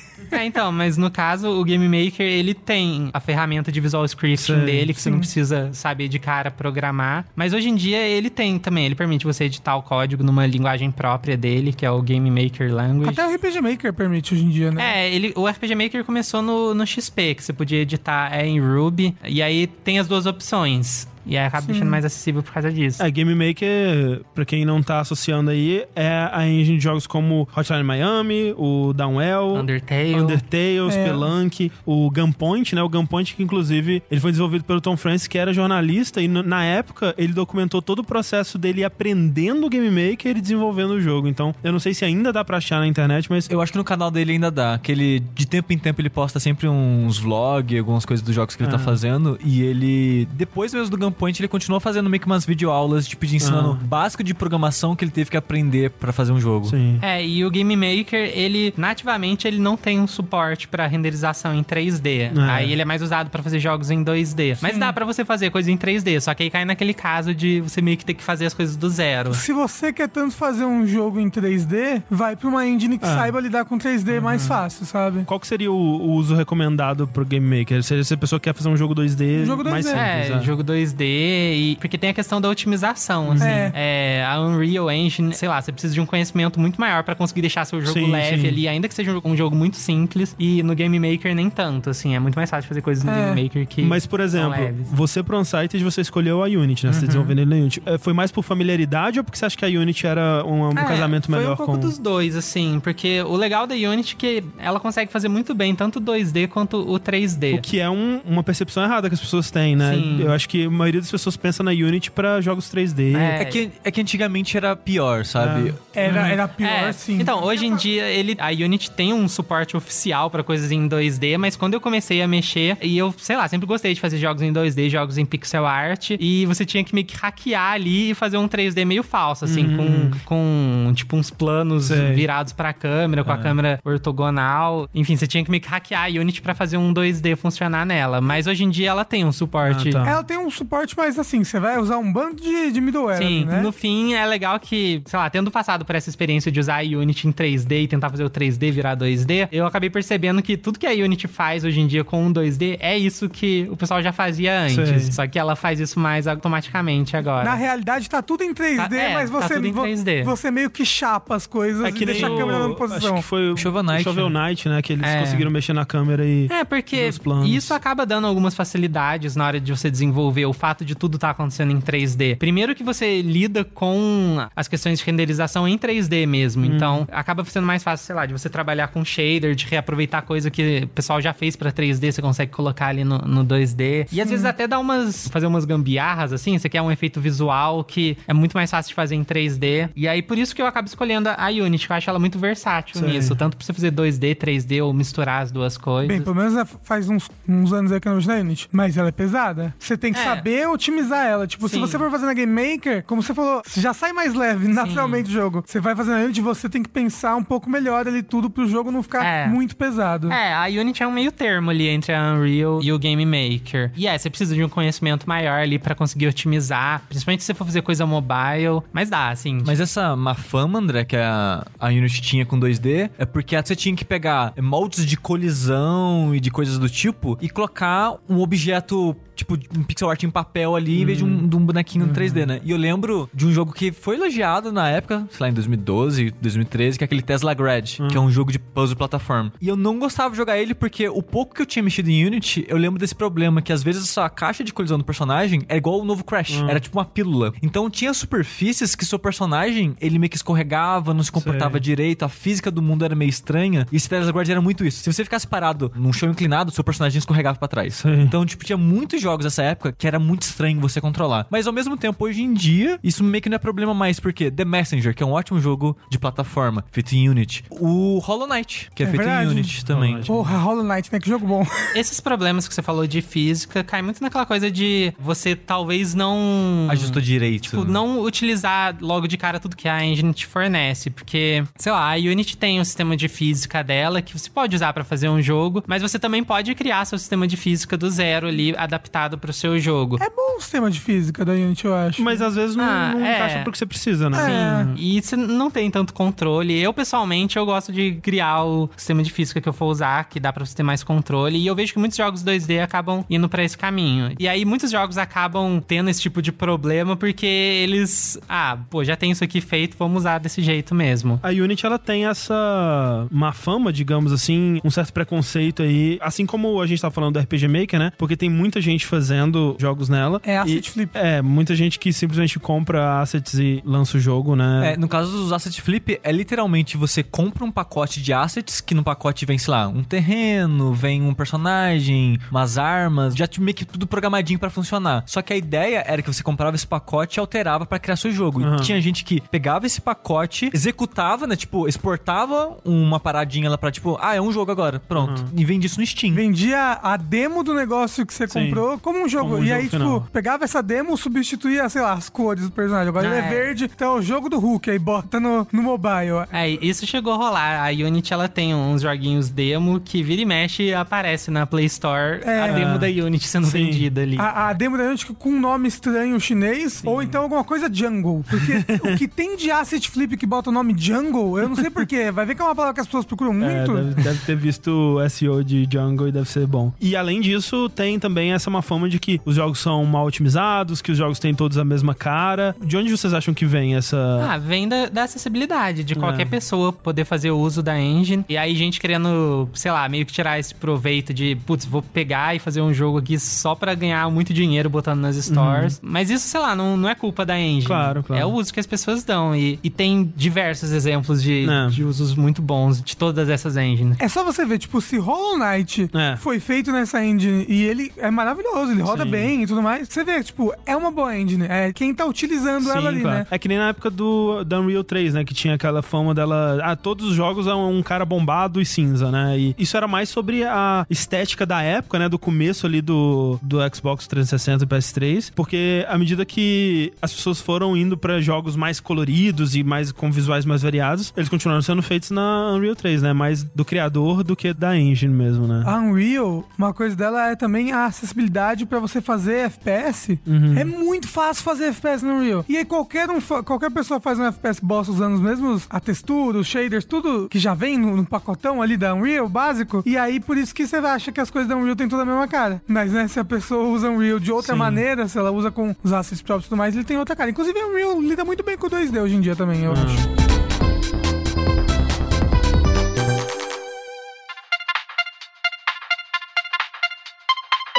É, então, mas no caso, o Game Maker, ele tem a ferramenta de visual scripting sim, dele, que sim. você não precisa saber de cara programar. Mas hoje em dia ele tem também, ele permite você editar o código numa linguagem própria dele, que é o Game Maker Language. Até o RPG Maker permite hoje em dia, né? É, ele, o RPG Maker começou no, no XP, que você podia editar é, em Ruby. E aí tem as duas opções. E aí acaba Sim. deixando mais acessível por causa disso. É, Game Maker, pra quem não tá associando aí, é a engine de jogos como Hotline Miami, o Downwell, Undertale, Undertale é. Spelunk, o Gunpoint, né? O Gunpoint que inclusive ele foi desenvolvido pelo Tom Francis, que era jornalista e na época ele documentou todo o processo dele aprendendo o Game Maker e desenvolvendo o jogo. Então, eu não sei se ainda dá pra achar na internet, mas eu acho que no canal dele ainda dá, que ele de tempo em tempo ele posta sempre uns vlogs, algumas coisas dos jogos que ele tá é. fazendo e ele depois mesmo do Gunpoint PowerPoint ele continuou fazendo meio que umas videoaulas, tipo, de ensinando ah. básico de programação que ele teve que aprender para fazer um jogo. Sim. É, e o Game Maker, ele, nativamente, ele não tem um suporte para renderização em 3D. É. Aí ele é mais usado para fazer jogos em 2D. Sim. Mas dá para você fazer coisa em 3D, só que aí cai naquele caso de você meio que ter que fazer as coisas do zero. Se você quer tanto fazer um jogo em 3D, vai pra uma engine que é. saiba lidar com 3D uhum. mais fácil, sabe? Qual que seria o, o, uso recomendado pro Game Maker? Se, se a pessoa quer fazer um jogo 2D, um jogo 2D. mais simples. É, é, jogo 2D e porque tem a questão da otimização, assim. É. é. a Unreal Engine, sei lá, você precisa de um conhecimento muito maior para conseguir deixar seu jogo sim, leve sim. ali, ainda que seja um jogo muito simples. E no Game Maker nem tanto, assim, é muito mais fácil fazer coisas no é. Game Maker que Mas por exemplo, você pro Unsighted você escolheu a Unity, né? Você tá uhum. desenvolvendo ele na Unity. É, foi mais por familiaridade ou porque você acha que a Unity era um, um é, casamento melhor com... Foi um pouco com... dos dois, assim, porque o legal da Unity é que ela consegue fazer muito bem tanto o 2D quanto o 3D. O que é um, uma percepção errada que as pessoas têm, né? Sim. Eu acho que a maioria das pessoas pensa na Unity para jogos 3D. É. é, que, é que antigamente era pior, sabe? É. Era, era pior, é. sim. Então, hoje em dia, ele, a Unity tem um suporte oficial para coisas em 2D, mas quando eu comecei a mexer, e eu, sei lá, sempre gostei de fazer jogos em 2D, jogos em pixel art, e você tinha que meio que hackear ali e fazer um 3D meio falso, assim, uhum. com, com, tipo, uns planos Sei. virados pra câmera, com a é. câmera ortogonal. Enfim, você tinha que meio que hackear a Unity para fazer um 2D funcionar nela. Mas hoje em dia ela tem um suporte. Ah, tá. Ela tem um suporte, mas assim, você vai usar um bando de, de middleware. Sim, né? no fim é legal que, sei lá, tendo passado por essa experiência de usar a Unity em 3D e tentar fazer o 3D virar 2D, eu acabei percebendo que tudo que a Unity faz hoje em dia com um 2D é isso que o pessoal já fazia antes. Sim. Só que ela faz isso mais automaticamente agora. Na realidade, tá tudo em 3D, tá, é, mas tá você, tá em 3D. você meio que chapa as coisas é que e deixa a câmera na posição. Acho que foi o Shovel Knight, Shovel né? Knight, né? Que eles é. conseguiram mexer na câmera e. É, porque isso acaba dando algumas facilidades na hora de você desenvolver o fato de tudo estar tá acontecendo em 3D. Primeiro que você lida com as questões de renderização em 3D mesmo. Hum. Então, acaba sendo mais fácil, sei lá, de você trabalhar com shader, de reaproveitar coisa que o pessoal já fez para 3D, você consegue colocar ali no, no 2D. E às vezes até dar umas. fazer umas gambiarras, assim. Você quer um efeito visual que é muito mais fácil de fazer em 3D. E aí, por isso que eu acabo escolhendo a Unity, que eu acho ela muito versátil Sei. nisso. Tanto pra você fazer 2D, 3D ou misturar as duas coisas. Bem, pelo menos faz uns, uns anos aí que eu não uso na Unity. Mas ela é pesada. Você tem que é. saber otimizar ela. Tipo, Sim. se você for fazer na Game Maker, como você falou, já sai mais leve naturalmente o jogo. Você vai fazendo a Unity, você tem que pensar um pouco melhor ali tudo pro jogo não ficar é. muito pesado. É, a Unity é um meio termo ali entre a Unreal e o Game Maker. E é, você precisa de um conhecimento maior ali para conseguir otimizar, principalmente se você for fazer coisa mobile, mas dá, assim. Mas essa má fama, André, que a, a Unity tinha com 2D, é porque você tinha que pegar moldes de colisão e de coisas do tipo e colocar um objeto tipo, um pixel art em papel ali, uhum. em vez de um, uhum. de um bonequinho uhum. 3D, né? E eu lembro de um jogo que foi elogiado na época, sei lá, em 2012, 2013, que é aquele Tesla Grad, uhum. que é um jogo de puzzle plataforma. E eu não gostava de jogar ele porque o pouco que eu tinha mexido em Unity, eu lembro desse problema, que às vezes a caixa de colisão do personagem é igual o novo Crash. Uhum. Era tipo uma pílula. Então tinha superfícies que seu personagem, ele meio que escorregava, não se comportava Sei. direito, a física do mundo era meio estranha. E esse Tesla Grad era muito isso. Se você ficasse parado num chão inclinado, seu personagem escorregava para trás. Sei. Então, tipo, tinha muitos jogos jogos dessa época que era muito estranho você controlar. Mas ao mesmo tempo, hoje em dia, isso meio que não é problema mais, porque The Messenger, que é um ótimo jogo de plataforma, feito em Unity. O Hollow Knight, que é, é feito verdade. em Unity também. Porra, Hollow Knight, né? Que jogo bom. Esses problemas que você falou de física cai muito naquela coisa de você talvez não. Ajustou direito. Tipo, não utilizar logo de cara tudo que a engine te fornece. Porque, sei lá, a Unity tem um sistema de física dela que você pode usar para fazer um jogo, mas você também pode criar seu sistema de física do zero ali, adaptar adaptado pro seu jogo. É bom o sistema de física da Unity, eu acho. Mas às vezes não, ah, não é. encaixa pro que você precisa, né? Sim. É. E você não tem tanto controle. Eu, pessoalmente, eu gosto de criar o sistema de física que eu for usar, que dá pra você ter mais controle. E eu vejo que muitos jogos 2D acabam indo para esse caminho. E aí, muitos jogos acabam tendo esse tipo de problema porque eles. Ah, pô, já tem isso aqui feito, vamos usar desse jeito mesmo. A Unity, ela tem essa má fama, digamos assim, um certo preconceito aí. Assim como a gente tá falando do RPG Maker, né? Porque tem muita gente fazendo jogos nela. É asset e, flip. É, muita gente que simplesmente compra assets e lança o jogo, né? É, no caso dos asset flip, é literalmente você compra um pacote de assets, que no pacote vem, sei lá, um terreno, vem um personagem, umas armas, já meio que tudo programadinho para funcionar. Só que a ideia era que você comprava esse pacote e alterava para criar seu jogo. Uhum. E tinha gente que pegava esse pacote, executava, né? Tipo, exportava uma paradinha lá pra, tipo, ah, é um jogo agora. Pronto. Uhum. E vendia isso no Steam. Vendia a demo do negócio que você Sim. comprou como um jogo. Como um e jogo aí, final. tipo, pegava essa demo, substituía, sei lá, as cores do personagem. Agora ah, ele é, é, verde, então é o jogo do Hulk, aí bota no, no mobile. É, isso chegou a rolar. A Unity, ela tem uns joguinhos demo que vira e mexe aparece na Play Store é. a demo da Unity sendo Sim. vendida ali. A, a, demo da Unity com um nome estranho chinês, Sim. ou então alguma coisa Jungle. Porque o que tem de asset flip que bota o nome Jungle, eu não sei porquê. Vai ver que é uma palavra que as pessoas procuram é, muito. Deve, deve, ter visto o SEO de Jungle e deve ser bom. E além disso, tem também essa uma fama de que os jogos são mal otimizados, que os jogos têm todos a mesma cara. De onde vocês acham que vem essa. Ah, vem da, da acessibilidade, de qualquer é. pessoa poder fazer o uso da engine. E aí, gente querendo, sei lá, meio que tirar esse proveito de, putz, vou pegar e fazer um jogo aqui só para ganhar muito dinheiro botando nas stores. Uhum. Mas isso, sei lá, não, não é culpa da engine. Claro, claro. É o uso que as pessoas dão. E, e tem diversos exemplos de, é. de usos muito bons de todas essas engines. É só você ver, tipo, se Hollow Knight é. foi feito nessa engine e ele é maravilhoso, ele roda Sim. bem e tudo mais, você vê, tipo, é uma boa engine. É quem tá utilizando Sim, ela ali, claro. né? É que nem na época do da Unreal 3, né? Que tinha aquela fama dela. Ah, todos os jogos é um cara bombado e cinza, né? E isso era mais sobre a estética da época, né? Do começo ali do, do Xbox 360 e PS3. Porque à medida que as pessoas foram indo para jogos mais coloridos e mais com visuais mais variados, eles continuaram sendo feitos na Unreal 3, né? Mais do criador do que da engine mesmo, né? A Unreal, uma coisa dela é também a acessibilidade para você fazer FPS. Uhum. É muito fácil fazer FPS no Unreal. E aí qualquer, um, qualquer pessoa faz um FPS boss usando os mesmos, a textura, os shaders, tudo que já vem no, no pacotão ali da Unreal básico. E aí por isso que você acha que as coisas da Unreal tem toda a mesma cara. Mas, né, se a pessoa usa Unreal de outra Sim. maneira, se ela usa com os assets próprios e tudo mais, ele tem outra cara. Inclusive, a Unreal lida muito bem com o 2D hoje em dia também, eu uhum. acho.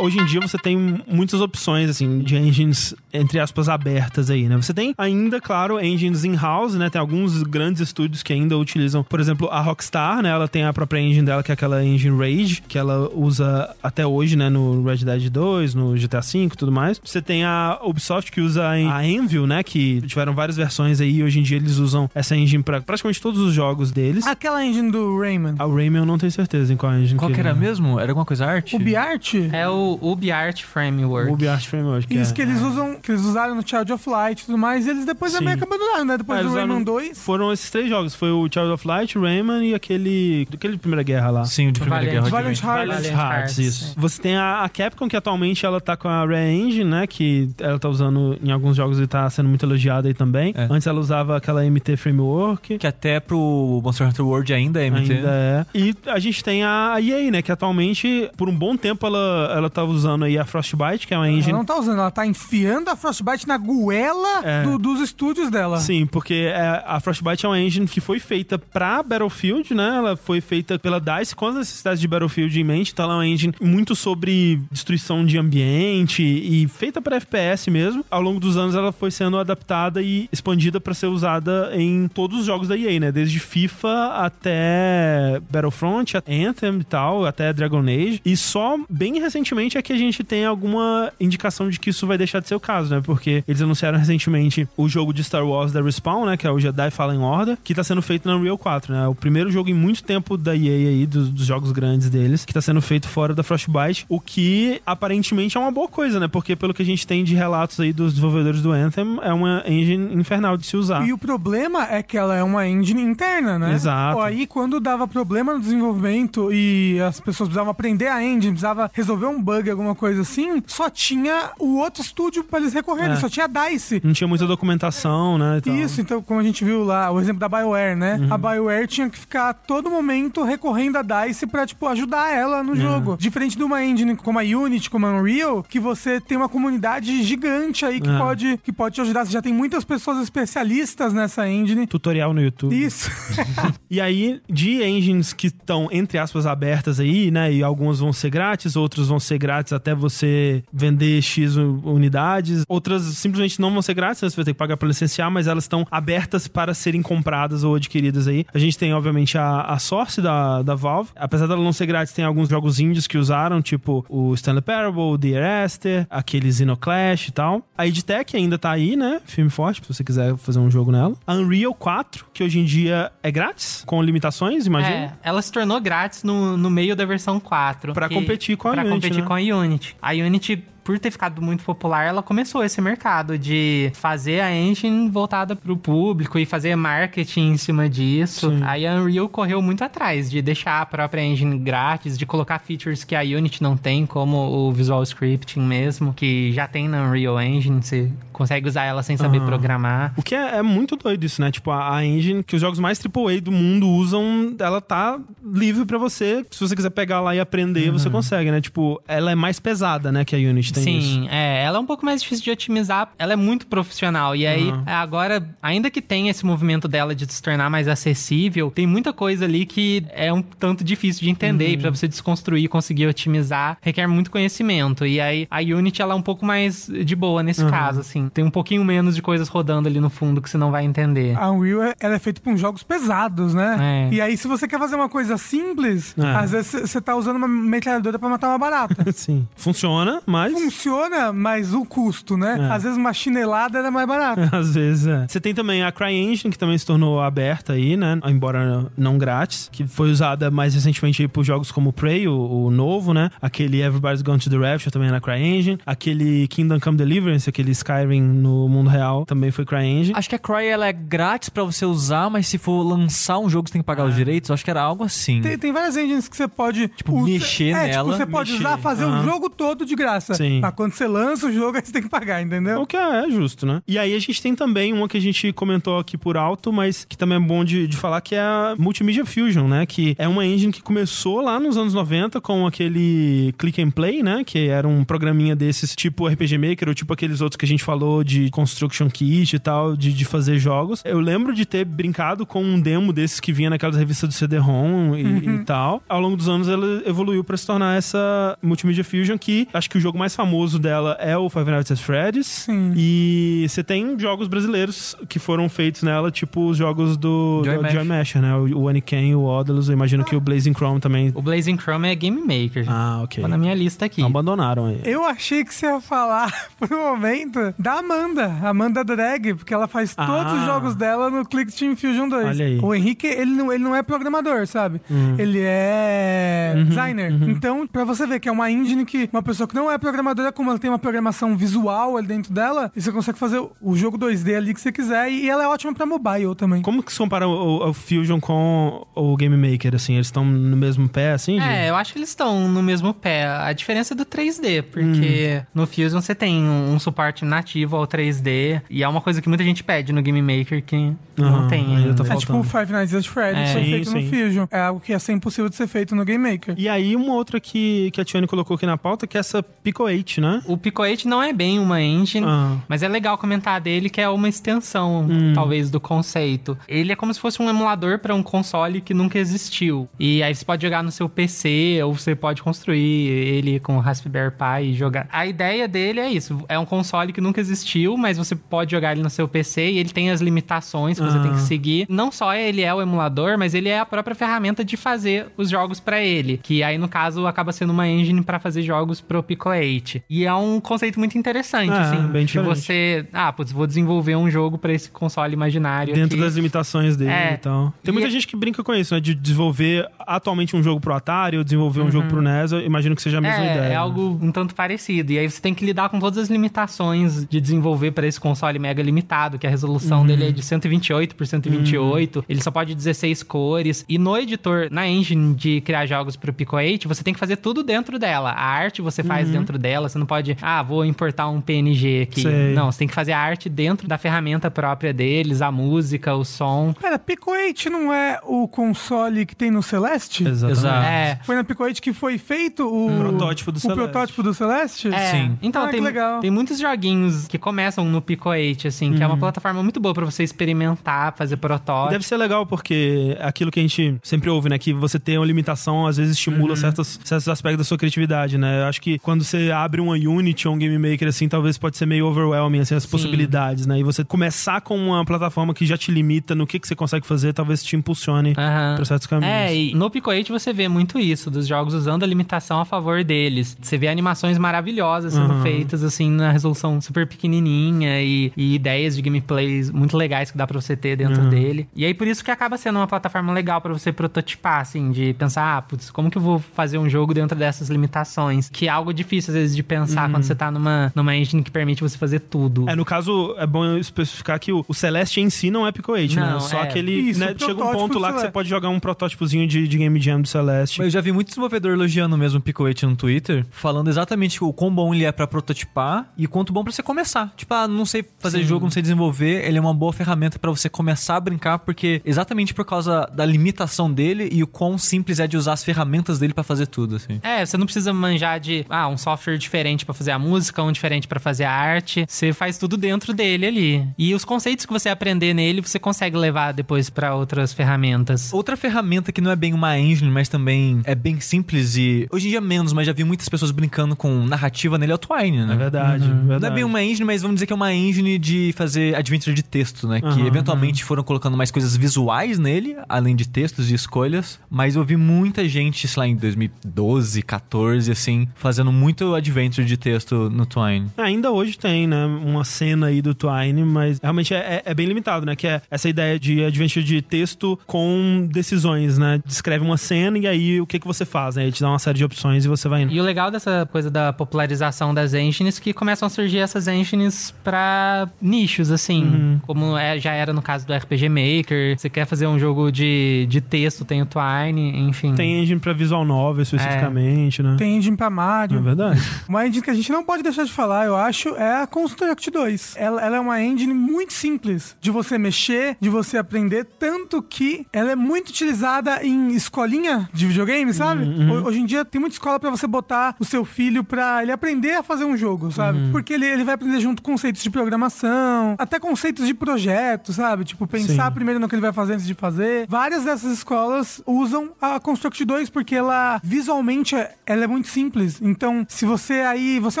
Hoje em dia você tem muitas opções, assim, de engines, entre aspas, abertas aí, né? Você tem ainda, claro, engines in-house, né? Tem alguns grandes estúdios que ainda utilizam, por exemplo, a Rockstar, né? Ela tem a própria engine dela, que é aquela engine Rage, que ela usa até hoje, né? No Red Dead 2, no GTA V e tudo mais. Você tem a Ubisoft, que usa a Envil, né? Que tiveram várias versões aí, e hoje em dia eles usam essa engine pra praticamente todos os jogos deles. Aquela engine do Rayman. A Rayman eu não tenho certeza em qual engine Qual que, que era mesmo? Era alguma coisa arte? UbiArt? É o UbiArt Framework. UbiArt Framework. Isso é. que eles usam, que eles usaram no Child of Light e tudo mais, e eles depois também abandonaram, né? Depois é, do Rayman 2. Foram esses três jogos. Foi o Child of Light, o Rayman e aquele. aquele de Primeira Guerra lá. Sim, o de Primeira Valiant, Guerra. Valiant Hearts. Valiant Hearts, isso. É. Você tem a, a, Capcom, que atualmente ela tá com a Rare Engine, né? Que ela tá usando em alguns jogos e tá sendo muito elogiada aí também. É. Antes ela usava aquela MT Framework. Que até pro Monster Hunter World ainda é MT. Ainda é. E a gente tem a EA, né? Que atualmente, por um bom tempo, ela, ela tá usando aí a Frostbite, que é uma engine... Ela não tá usando, ela tá enfiando a Frostbite na goela é. do, dos estúdios dela. Sim, porque é, a Frostbite é uma engine que foi feita pra Battlefield, né? Ela foi feita pela DICE com as necessidades de Battlefield em mente, então ela é uma engine muito sobre destruição de ambiente e feita para FPS mesmo. Ao longo dos anos ela foi sendo adaptada e expandida para ser usada em todos os jogos da EA, né? Desde FIFA até Battlefront, Anthem e tal, até Dragon Age. E só bem recentemente é que a gente tem alguma indicação de que isso vai deixar de ser o caso, né? Porque eles anunciaram recentemente o jogo de Star Wars da Respawn, né? Que é o Jedi Fallen Order, que tá sendo feito na Unreal 4, né? O primeiro jogo em muito tempo da EA aí, dos, dos jogos grandes deles, que tá sendo feito fora da Frostbite, o que aparentemente é uma boa coisa, né? Porque pelo que a gente tem de relatos aí dos desenvolvedores do Anthem, é uma engine infernal de se usar. E o problema é que ela é uma engine interna, né? Exato. Aí quando dava problema no desenvolvimento e as pessoas precisavam aprender a engine, precisava resolver um bug, alguma coisa assim, só tinha o outro estúdio para eles recorrerem, é. só tinha DICE. Não tinha muita documentação, né? Isso, então, como a gente viu lá, o exemplo da BioWare, né? Uhum. A BioWare tinha que ficar a todo momento recorrendo a DICE pra, tipo, ajudar ela no uhum. jogo. Diferente de uma engine como a Unity, como a Unreal, que você tem uma comunidade gigante aí que, é. pode, que pode te ajudar. Você já tem muitas pessoas especialistas nessa engine. Tutorial no YouTube. Isso. e aí, de engines que estão, entre aspas, abertas aí, né? E algumas vão ser grátis, outros vão ser grátis até você vender X unidades. Outras simplesmente não vão ser grátis, você vai ter que pagar para licenciar, mas elas estão abertas para serem compradas ou adquiridas aí. A gente tem, obviamente, a, a Source da, da Valve. Apesar dela não ser grátis, tem alguns jogos indies que usaram, tipo o Stanley Parable, o Dear Esther, aquele Xenoclash e tal. A EdTech ainda tá aí, né? Filme forte, se você quiser fazer um jogo nela. A Unreal 4, que hoje em dia é grátis, com limitações, imagina. É, ela se tornou grátis no, no meio da versão 4. Pra competir com a Unity. Né? Com a Unity. A Unity por ter ficado muito popular, ela começou esse mercado de fazer a engine voltada para o público e fazer marketing em cima disso. Sim. Aí a Unreal correu muito atrás de deixar a própria engine grátis, de colocar features que a Unity não tem, como o Visual Scripting mesmo, que já tem na Unreal Engine, você consegue usar ela sem saber uhum. programar. O que é, é, muito doido isso, né? Tipo, a, a, engine que os jogos mais AAA do mundo usam, ela tá livre para você. Se você quiser pegar lá e aprender, uhum. você consegue, né? Tipo, ela é mais pesada, né, que a Unity tem Sim, isso. é. Ela é um pouco mais difícil de otimizar. Ela é muito profissional. E aí, uhum. agora, ainda que tenha esse movimento dela de se tornar mais acessível, tem muita coisa ali que é um tanto difícil de entender. Uhum. E pra você desconstruir e conseguir otimizar, requer muito conhecimento. E aí, a Unity, ela é um pouco mais de boa nesse uhum. caso, assim. Tem um pouquinho menos de coisas rodando ali no fundo que você não vai entender. A Unreal, ela é feita com jogos pesados, né? É. E aí, se você quer fazer uma coisa simples, é. às vezes você tá usando uma metralhadora pra matar uma barata. Sim. Funciona, mas funciona, mas o custo, né? É. Às vezes uma chinelada era mais barata. Às vezes, é. Você tem também a CryEngine, que também se tornou aberta aí, né? Embora não grátis, que foi usada mais recentemente por jogos como Prey, o, o novo, né? Aquele Everybody's Gone to the Rapture também na CryEngine. Aquele Kingdom Come Deliverance, aquele Skyrim no mundo real, também foi CryEngine. Acho que a Cry ela é grátis para você usar, mas se for lançar um jogo você tem que pagar os é. direitos. Acho que era algo assim. Tem, tem várias engines que você pode tipo, mexer é, tipo, nela. Tipo, você pode mexer. usar, fazer uhum. o jogo todo de graça. Sim. Mas quando você lança o jogo, aí você tem que pagar, entendeu? O que é, é, justo, né? E aí a gente tem também uma que a gente comentou aqui por alto, mas que também é bom de, de falar, que é a Multimedia Fusion, né? Que é uma engine que começou lá nos anos 90 com aquele Click and Play, né? Que era um programinha desses tipo RPG Maker ou tipo aqueles outros que a gente falou de Construction Kit e tal, de, de fazer jogos. Eu lembro de ter brincado com um demo desses que vinha naquelas revistas do CD-ROM e, uhum. e, tal. Ao longo dos anos ela evoluiu para se tornar essa Multimedia Fusion que acho que o jogo mais famoso dela é o Five Nights at Freddy's. Sim. E você tem jogos brasileiros que foram feitos nela, tipo os jogos do Joy, do Joy Masher, né? O, o Aniken, o Odalus, eu imagino ah. que o Blazing Chrome também. O Blazing Chrome é Game Maker. Ah, ok. Tá na minha lista aqui. Não abandonaram aí. Eu achei que você ia falar, por um momento, da Amanda. Amanda Drag, porque ela faz ah. todos os jogos dela no Click Team Fusion 2. Olha aí. O Henrique, ele não, ele não é programador, sabe? Hum. Ele é uhum, designer. Uhum. Então, pra você ver que é uma engine que uma pessoa que não é programadora, como ela tem uma programação visual ali dentro dela, e você consegue fazer o jogo 2D ali que você quiser, e ela é ótima pra mobile também. Como que se compara o, o Fusion com o Game Maker, assim? Eles estão no mesmo pé, assim? É, eu acho que eles estão no mesmo pé. A diferença é do 3D, porque hum. no Fusion você tem um, um, suporte nativo ao 3D, e é uma coisa que muita gente pede no Game Maker que uhum, não tem ainda. É tipo o Five Nights at Freddy's, é, foi sim, feito sim. no Fusion. É algo que ia ser impossível de ser feito no Game Maker. E aí, uma outra que, que a Tiane colocou aqui na pauta, que é essa Pico 8, né? O Pico 8 não é bem uma engine, ah. mas é legal comentar dele que é uma extensão, hum. talvez, do conceito. Ele é como se fosse um emulador para um console que nunca existiu. E aí você pode jogar no seu PC, ou você pode construir ele com o Raspberry Pi e jogar. A ideia dele é isso: é um console que nunca existiu, mas você pode jogar ele no seu PC e ele tem as limitações que ah. você tem que ah. seguir. Não só ele é o emulador, mas ele é a própria ferramenta de fazer os jogos para ele. Que aí, no caso, acaba sendo uma engine para fazer jogos pro Pico 8. Pico-8. E é um conceito muito interessante, é, assim. Bem que você... Ah, putz, vou desenvolver um jogo para esse console imaginário Dentro das limitações dele é. e tal. Tem muita e... gente que brinca com isso, né? De desenvolver atualmente um jogo pro Atari ou desenvolver um uhum. jogo pro NES. Eu imagino que seja a mesma é, ideia. É algo um tanto parecido. E aí você tem que lidar com todas as limitações de desenvolver para esse console mega limitado, que a resolução uhum. dele é de 128 por 128. Uhum. Ele só pode 16 cores. E no editor, na engine de criar jogos pro Pico 8, você tem que fazer tudo dentro dela. A arte você faz uhum. dentro dela. Você não pode, ah, vou importar um PNG aqui. Sei. Não, você tem que fazer a arte dentro da ferramenta própria deles, a música, o som. Pera, Pico 8 não é o console que tem no Celeste? Exatamente. É. Foi na Pico 8 que foi feito o, o protótipo do o Celeste. protótipo do Celeste? É. Sim. Então ah, tem, legal. tem muitos joguinhos que começam no Pico 8, assim, que é uma uhum. plataforma muito boa para você experimentar, fazer protótipo. Deve ser legal porque aquilo que a gente sempre ouve, né, que você tem uma limitação, às vezes estimula uhum. certos, certos aspectos da sua criatividade, né? Eu acho que quando você abre uma Unity ou um Game Maker, assim, talvez pode ser meio overwhelming, assim, as Sim. possibilidades, né? E você começar com uma plataforma que já te limita no que, que você consegue fazer, talvez te impulsione uhum. para certos caminhos. É, e no Pico 8 você vê muito isso, dos jogos usando a limitação a favor deles. Você vê animações maravilhosas sendo uhum. feitas, assim, na resolução super pequenininha e, e, ideias de gameplays muito legais que dá pra você ter dentro uhum. dele. E aí, por isso que acaba sendo uma plataforma legal para você prototipar, assim, de pensar, ah, putz, como que eu vou fazer um jogo dentro dessas limitações? Que é algo difícil, às vezes, de pensar uhum. quando você tá numa, numa engine que permite você fazer tudo. É, no caso, é bom especificar que o, o Celeste em si não é Pico 8, né? Só é. aquele. Isso, né, chega um ponto lá que você pode jogar um protótipozinho de, de Game Jam do Celeste. Eu já vi muito desenvolvedor elogiando mesmo o Pico 8 no Twitter, falando exatamente o quão bom ele é para prototipar e quanto bom para você começar. Tipo, ah, não sei fazer Sim. jogo, não sei desenvolver, ele é uma boa ferramenta para você começar a brincar, porque exatamente por causa da limitação dele e o quão simples é de usar as ferramentas dele para fazer tudo, assim. É, você não precisa manjar de, ah, um software diferente para fazer a música, um diferente para fazer a arte. Você faz tudo dentro dele ali. E os conceitos que você aprender nele, você consegue levar depois para outras ferramentas. Outra ferramenta que não é bem uma engine, mas também é bem simples e hoje em dia menos, mas já vi muitas pessoas brincando com narrativa nele é o Twine, né? É verdade, uhum. verdade. Não é bem uma engine, mas vamos dizer que é uma engine de fazer adventure de texto, né? Uhum, que eventualmente uhum. foram colocando mais coisas visuais nele, além de textos e escolhas. Mas eu vi muita gente, sei lá, em 2012, 14, assim, fazendo muito adventure de texto no Twine. Ainda hoje tem, né? Uma cena aí do Twine, mas realmente é, é, é bem limitado, né? Que é essa ideia de adventure de texto com decisões, né? Descreve uma cena e aí o que, que você faz, né? Ele te dá uma série de opções e você vai indo. E o legal dessa coisa da popularização das engines é que começam a surgir essas engines pra nichos, assim. Uhum. Como é, já era no caso do RPG Maker. Você quer fazer um jogo de, de texto, tem o Twine, enfim. Tem engine pra visual novel especificamente, é. né? Tem engine pra Mario. É verdade. uma engine que a gente não pode deixar de falar, eu acho, é a Construct 2. Ela, ela é uma engine muito simples de você mexer, de você aprender, tanto que ela é muito utilizada em escolinha de videogame, sabe? Uhum. Hoje em dia tem muita escola para você botar o seu filho pra ele aprender a fazer um jogo, sabe? Uhum. Porque ele, ele vai aprender junto conceitos de programação, até conceitos de projeto, sabe? Tipo, pensar Sim. primeiro no que ele vai fazer antes de fazer. Várias dessas escolas usam a Construct 2 porque ela, visualmente, ela é muito simples. Então, se você aí, você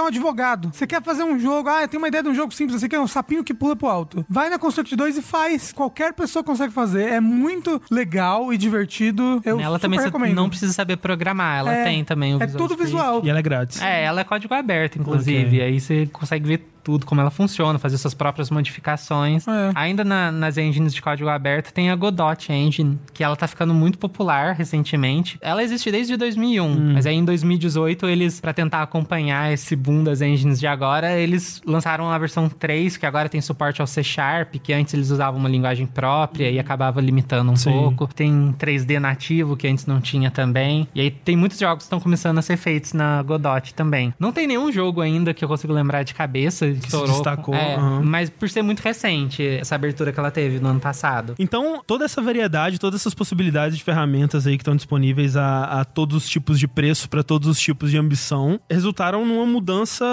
é um advogado, você quer fazer um jogo, ah, eu tenho uma ideia de um jogo simples, você quer um sapinho que pula pro alto. Vai na Construct 2 e faz. Qualquer pessoa consegue fazer. É muito legal e divertido. Eu ela também recomendo. não precisa saber programar, ela é, tem também o É tudo visual. E ela é grátis. É, ela é código aberto, inclusive. Okay. Aí você consegue ver tudo, como ela funciona, fazer suas próprias modificações. É. Ainda na, nas engines de código aberto tem a Godot Engine, que ela tá ficando muito popular recentemente. Ela existe desde 2001, hum. mas aí em 2018 eles, para tentar acompanhar esse boom das engines de agora, eles lançaram a versão 3, que agora tem suporte ao C Sharp, que antes eles usavam uma linguagem própria e acabava limitando um Sim. pouco. Tem 3D nativo, que antes não tinha também. E aí tem muitos jogos que estão começando a ser feitos na Godot também. Não tem nenhum jogo ainda que eu consigo lembrar de cabeça que. Se destacou. É, uhum. Mas por ser muito recente, essa abertura que ela teve no ano passado. Então, toda essa variedade, todas essas possibilidades de ferramentas aí que estão disponíveis a, a todos os tipos de preço, para todos os tipos de ambição, resultaram numa mudança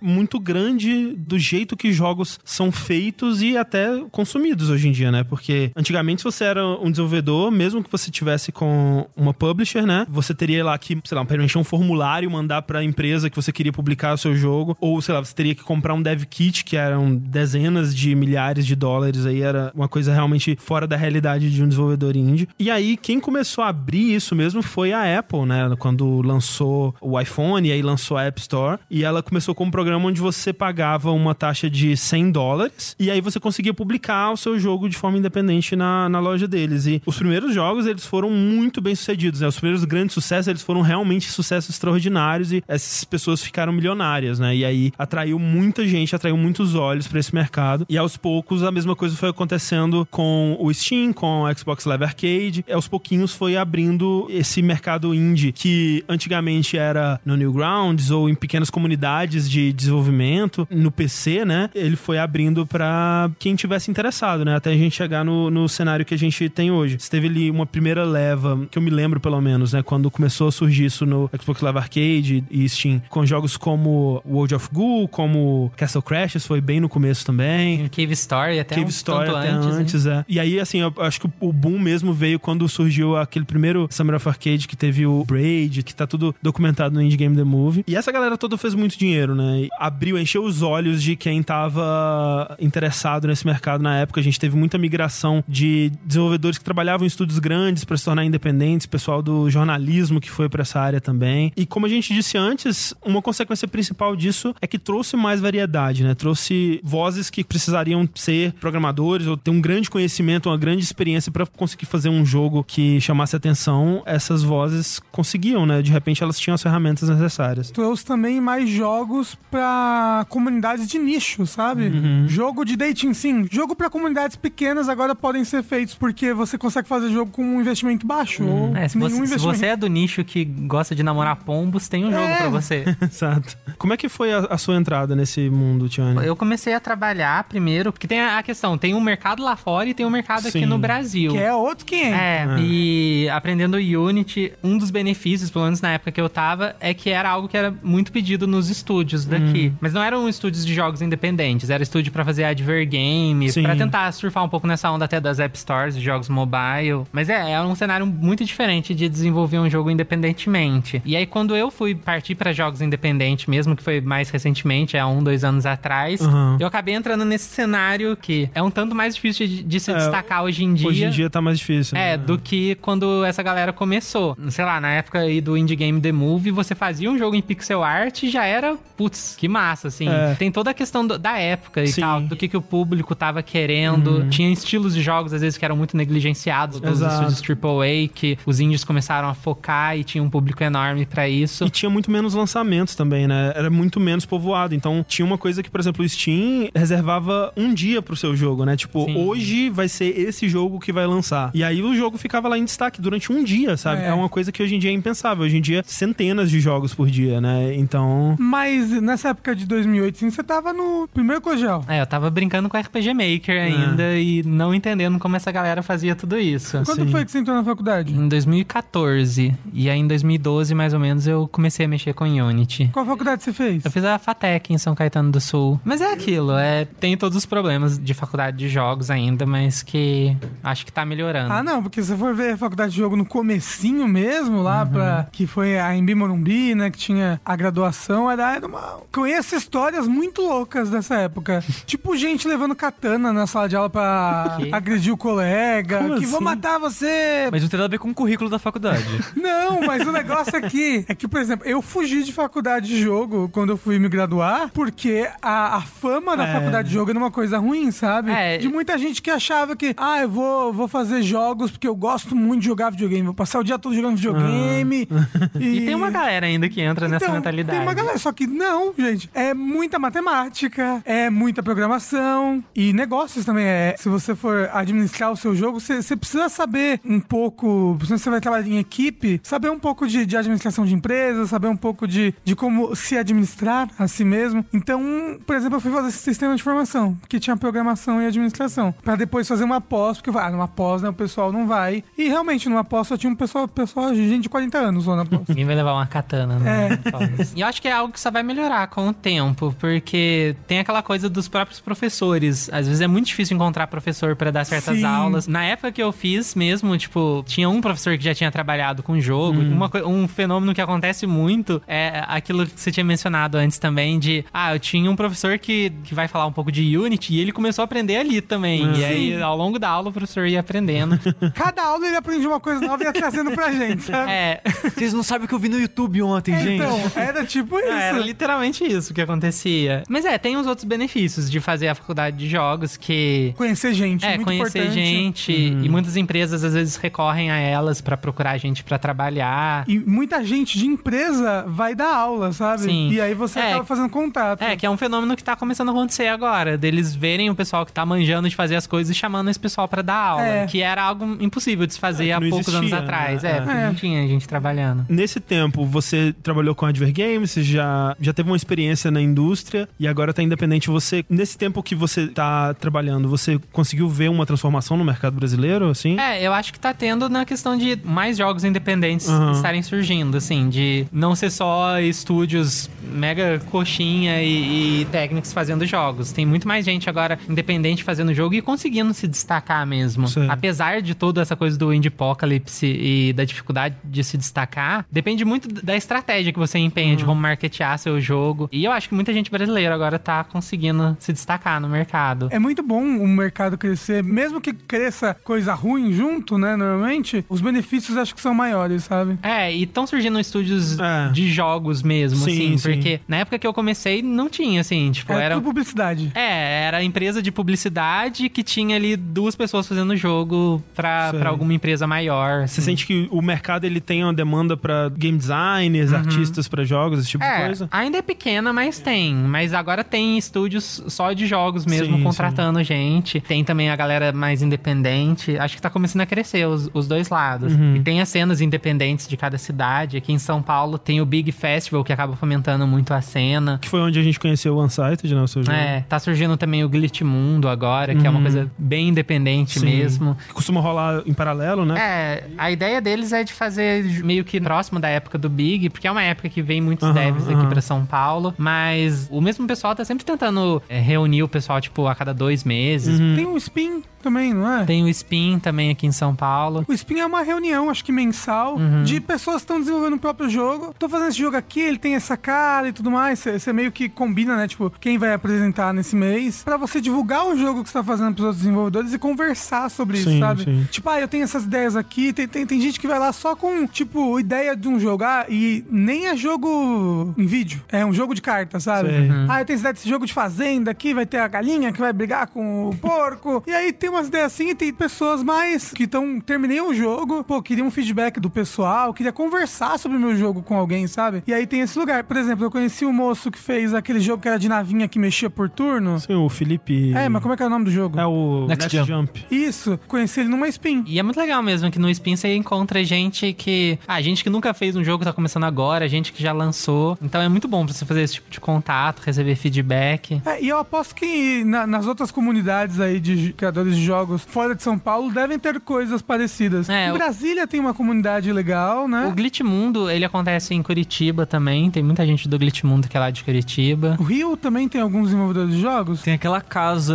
muito grande do jeito que jogos são feitos e até consumidos hoje em dia, né? Porque antigamente, se você era um desenvolvedor, mesmo que você tivesse com uma publisher, né? Você teria lá que, sei lá, preencher um formulário, mandar para a empresa que você queria publicar o seu jogo, ou sei lá, você teria que comprar um um dev kit, que eram dezenas de milhares de dólares, aí era uma coisa realmente fora da realidade de um desenvolvedor indie. E aí, quem começou a abrir isso mesmo foi a Apple, né? Quando lançou o iPhone e aí lançou a App Store. E ela começou com um programa onde você pagava uma taxa de 100 dólares e aí você conseguia publicar o seu jogo de forma independente na, na loja deles. E os primeiros jogos, eles foram muito bem sucedidos, né? Os primeiros grandes sucessos, eles foram realmente sucessos extraordinários e essas pessoas ficaram milionárias, né? E aí atraiu muita gente, atraiu muitos olhos para esse mercado. E aos poucos a mesma coisa foi acontecendo com o Steam, com o Xbox Live Arcade. E aos pouquinhos foi abrindo esse mercado indie que antigamente era no Newgrounds ou em pequenas comunidades de desenvolvimento no PC, né? Ele foi abrindo para quem tivesse interessado, né? Até a gente chegar no, no cenário que a gente tem hoje. Você teve ali uma primeira leva, que eu me lembro pelo menos, né? Quando começou a surgir isso no Xbox Live Arcade e Steam, com jogos como World of Ghoul, como Castle Crashes, foi bem no começo também. Cave Story até Cave um Story até antes, antes é. E aí, assim, eu acho que o boom mesmo veio quando surgiu aquele primeiro Summer of Arcade que teve o Braid, que tá tudo documentado no Indie Game The Movie. E essa galera toda fez muito dinheiro, né? E abriu, encheu os olhos de quem tava interessado nesse mercado na época. A gente teve muita migração de desenvolvedores que trabalhavam em estúdios grandes para se tornar independentes, pessoal do jornalismo que foi para essa área também. E como a gente disse antes, uma consequência principal disso é que trouxe mais variedade, né? Trouxe vozes que precisariam ser programadores ou ter um grande conhecimento, uma grande experiência para conseguir fazer um jogo que chamasse atenção. Essas vozes conseguiam, né? De repente elas tinham as ferramentas necessárias. Trouxe também mais jogos para comunidades de nicho, sabe? Uhum. Jogo de dating sim, jogo para comunidades pequenas agora podem ser feitos porque você consegue fazer jogo com um investimento baixo uhum. ou é, se você, investimento. Se você é do nicho que gosta de namorar pombos, tem um jogo é. para você. Exato. Como é que foi a, a, sua entrada nesse mundo, Tiane? Eu comecei a trabalhar primeiro, porque tem a, questão, tem um mercado lá fora e tem um mercado sim. aqui no Brasil. Que é outro que é. É, e aprendendo Unity, um dos benefícios, pelo menos na época que eu tava, é que era algo que era muito pedido nos estúdios daqui. Hum. Mas não eram estúdios de jogos independentes, era estúdio para fazer advergame, para tentar surfar um pouco nessa onda até das app stores, de jogos mobile. Mas é, é um cenário muito diferente de desenvolver um jogo independentemente. E aí, quando eu fui partir para jogos independentes mesmo, que foi mais recentemente, há um, dois anos atrás, uhum. eu acabei entrando nesse cenário que é um tanto mais difícil de, de se é, destacar hoje em dia. Hoje em dia tá mais difícil. É, né? do que quando essa galera começou. Sei lá, na época aí do Indie Game The Movie, você fazia um jogo em pixel art e já era, putz, que massa, assim. É. Tem toda a questão do, da época e Sim. tal, do que, que o público tava querendo. Uhum. Tinha estilos de jogos, às vezes, que eram muito negligenciados pelos estúdios AAA, que os indies começaram a focar e tinha um público enorme para isso. E tinha muito menos lançamentos também, né? Era muito menos povoado. Então, tinha uma coisa que, por exemplo, o Steam reservava um dia pro seu jogo, né? Tipo, Sim. hoje vai ser esse jogo que vai lançar. E aí o jogo ficava lá em destaque durante um dia, sabe? É, é uma coisa que hoje em dia é impensável. Hoje em dia, centenas de jogos por dia, né? Então. Mas nessa época de 2008, sim, você tava no primeiro Cogel. É, eu tava brincando com RPG Maker ainda é. e não entendendo como essa galera fazia tudo isso. Quando sim. foi que você entrou na faculdade? Em 2014. E aí em 2012, mais ou menos, eu comecei a mexer com Unity. Qual faculdade você fez? Eu fiz a FATEC em São Caetano do Sul. Mas é aquilo, é, tem todos os problemas de faculdade de jogos ainda, mas que acho que tá melhorando. Ah, não, porque se você for ver a faculdade de jogo no comecinho mesmo, lá uhum. pra. que foi a Embi Morumbi, né? Que tinha a graduação, era, era uma. Conheço histórias muito loucas dessa época. tipo, gente levando katana na sala de aula pra agredir o colega, Como que assim? vou matar você. Mas não tem nada a ver com o currículo da faculdade. não, mas o negócio aqui é que, por exemplo, eu fugi de faculdade de jogo quando eu fui me graduar, porque a, a fama da é. faculdade de jogo era uma coisa ruim, sabe? É. De muita gente que achava que, ah, eu vou, vou fazer jogos porque eu gosto muito de jogar videogame, vou passar o dia todo jogando videogame. Ah. E... e... tem uma galera ainda que entra então, nessa mentalidade. Tem uma galera, só que não, gente. É muita matemática, é muita programação e negócios também. É, se você for administrar o seu jogo, você, você precisa saber um pouco, se você vai trabalhar em equipe, saber um pouco de, de administração de empresas, saber um pouco de, de como se administrar a si mesmo. Então, por exemplo, eu fui fazer esse sistema de formação, que tinha programação e administração, para depois fazer uma pós, porque ah, numa pós, né, o pessoal não vai. E realmente, numa pós só tinha um pessoal, pessoal gente de 40 anos lá na pós. Ninguém vai levar uma katana, né? É. E eu acho que é algo que só vai melhorar com o tempo, porque tem aquela coisa dos próprios professores. Às vezes é muito difícil encontrar professor para dar certas Sim. aulas. Na época que eu fiz mesmo, tipo, tinha um professor que já tinha trabalhado com jogo. Hum. Uma, um fenômeno que acontece muito é aquilo que você tinha mencionado antes também de, ah, eu tinha um professor que, que vai falar um pouco de Unity e ele começou a aprender ali também. Ah, e aí, ao longo da aula, o professor ia aprendendo. Cada aula ele aprendia uma coisa nova e ia trazendo pra gente, sabe? É. Vocês não sabem o que eu vi no YouTube ontem, é, gente. Então, era tipo isso. É, era literalmente isso que acontecia. Mas é, tem os outros benefícios de fazer a faculdade de jogos que. Conhecer gente. É, conhecer importante. gente. Uhum. E muitas empresas às vezes recorrem a elas para procurar gente para trabalhar. E muita gente de empresa vai dar aula, sabe? Sim. E aí você é, acaba fazendo contato. É, que é um fenômeno que tá começando a acontecer agora. Deles verem o pessoal que tá manjando de fazer as coisas e chamando esse pessoal para dar aula. É. Que era algo impossível de se fazer é, há poucos existia, anos né? atrás. É, é, não tinha gente trabalhando. Nesse tempo, você trabalhou com a Adver Games, você já, já teve uma experiência na indústria e agora tá independente. Você, nesse tempo que você tá trabalhando, você conseguiu ver uma transformação no mercado brasileiro, assim? É, eu acho que tá tendo na questão de mais jogos independentes uhum. estarem surgindo, assim, de não ser só estúdios mega coxinha e, e, técnicos fazendo jogos. Tem muito mais gente agora independente fazendo jogo e conseguindo se destacar mesmo. Sim. Apesar de toda essa coisa do Indie Apocalypse e da dificuldade de se destacar, depende muito da estratégia que você empenha, uhum. de como marketear seu jogo. E eu acho que muita gente brasileira agora tá conseguindo se destacar no mercado. É muito bom o mercado crescer, mesmo que cresça coisa ruim junto, né, normalmente, os benefícios acho que são maiores, sabe? É, e estão surgindo estúdios é. de jogos mesmo, sim, assim, sim. porque na época que eu comecei não tinha, assim, tipo, é, era... publicidade. É, era empresa de publicidade que tinha ali duas pessoas fazendo jogo pra, pra alguma empresa maior. Assim. Você sente que o mercado, ele tem uma demanda pra game designers, uhum. artistas pra jogos, esse tipo é, de coisa? ainda é pequena, mas tem. Mas agora tem estúdios só de jogos mesmo, sim, contratando sim. gente. Tem também a galera mais independente. Acho que tá começando a crescer os, os dois lados. Uhum. E tem as cenas independentes de cada cidade. Aqui em São Paulo tem o Big Festival, que acaba fomentando muito a cena. Que foi onde a gente conheceu o Unsighted, né? O seu jogo. É, tá surgindo também o Glitch Mundo agora, que uhum. é uma uhum. coisa bem independente Sim. mesmo. Que costuma rolar em paralelo, né? É, a ideia deles é de fazer meio que próximo da época do Big, porque é uma época que vem muitos uhum, devs aqui para São Paulo, mas o mesmo pessoal tá sempre tentando é, reunir o pessoal, tipo, a cada dois meses. Uhum. Tem um Spin também, não é? Tem o Spin também aqui em São Paulo. O Spin é uma reunião, acho que mensal, uhum. de pessoas que estão desenvolvendo o próprio jogo. Tô fazendo esse jogo aqui, ele tem essa cara e tudo mais. Você meio que combina, né? Tipo, quem vai apresentar nesse mês, para você divulgar o jogo que você tá fazendo pros outros desenvolvedores e conversar sobre sim, isso, sabe? Sim. Tipo, ah, eu tenho essas ideias aqui. Tem, tem, tem gente que vai lá só com, tipo, ideia de um jogo. Ah, e nem é jogo em vídeo. É um jogo de cartas, sabe? Uhum. Ah, eu tenho essa ideia desse jogo de fazenda aqui, vai ter a galinha que vai brigar com o porco. e aí tem umas ideias assim e tem pessoas mais que estão terminei o jogo, pô, queria um feedback do pessoal, queria conversar sobre o meu jogo com alguém, sabe? E aí tem esse lugar. Por exemplo, eu conheci o um moço que fez aquele jogo que era de navinha que mexia por turno. Sim, o Felipe. É, mas como é que é o nome do jogo? É o Next, Next Jump. Jump. Isso, conheci ele numa Spin. E é muito legal mesmo que no Spin você encontra gente que. Ah, gente que nunca fez um jogo, tá começando agora, gente que já lançou. Então é muito bom pra você fazer esse tipo de contato, receber feedback. É, e eu aposto que na, nas outras comunidades aí de criadores de jogos fora de São Paulo devem ter coisas parecidas. É, em Brasília tem uma comunidade legal, né? O Glitch Mundo, ele acontece em Curitiba também. Tem muita gente do Glitch Mundo que é lá de Curitiba. O Rio também tem alguns desenvolvedores de jogos? Tem aquela casa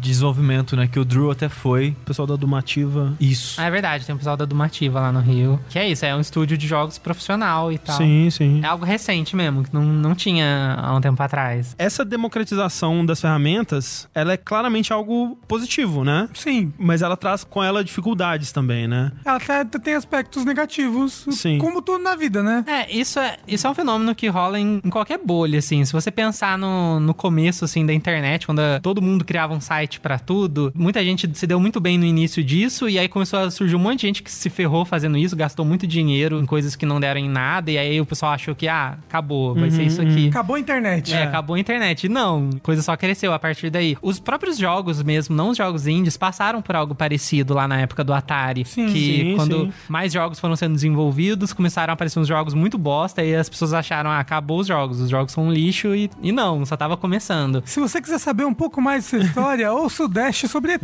de desenvolvimento, né? Que o Drew até foi. O pessoal da Dumativa. Isso. Ah, é verdade, tem o pessoal da Dumativa lá no Rio. Que é isso, é um estúdio de jogos profissional e tal. Sim, sim. É algo recente mesmo, que não, não tinha há um tempo atrás. Essa democratização das ferramentas, ela é claramente algo positivo, né? Sim. Mas ela traz com ela dificuldades também, né? Ela tem aspectos negativos, Sim. como tudo na vida, né? É, isso é, isso é um fenômeno que rola em, em qualquer bolha, assim. Se você pensar no, no começo, assim, da internet, quando todo mundo criava um site para tudo, muita gente se deu muito bem no início disso, e aí começou a surgir um monte de gente que se ferrou fazendo isso, gastou muito dinheiro em coisas que não deram em nada, e aí o pessoal achou que, ah, acabou, vai uhum, ser isso aqui. Acabou a internet. É, é, acabou a internet. Não, coisa só cresceu a partir daí. Os próprios jogos mesmo, não os jogos indies, passaram por algo parecido lá na época do Atari. Sim, que sim, quando sim. mais jogos foram sendo desenvolvidos, começaram a aparecer uns jogos muito bosta, e as pessoas acharam, ah, acabou os jogos, os jogos são um lixo, e, e não, só tava começando. Se você quiser saber um pouco mais dessa história, ouça o Dash sobre ET.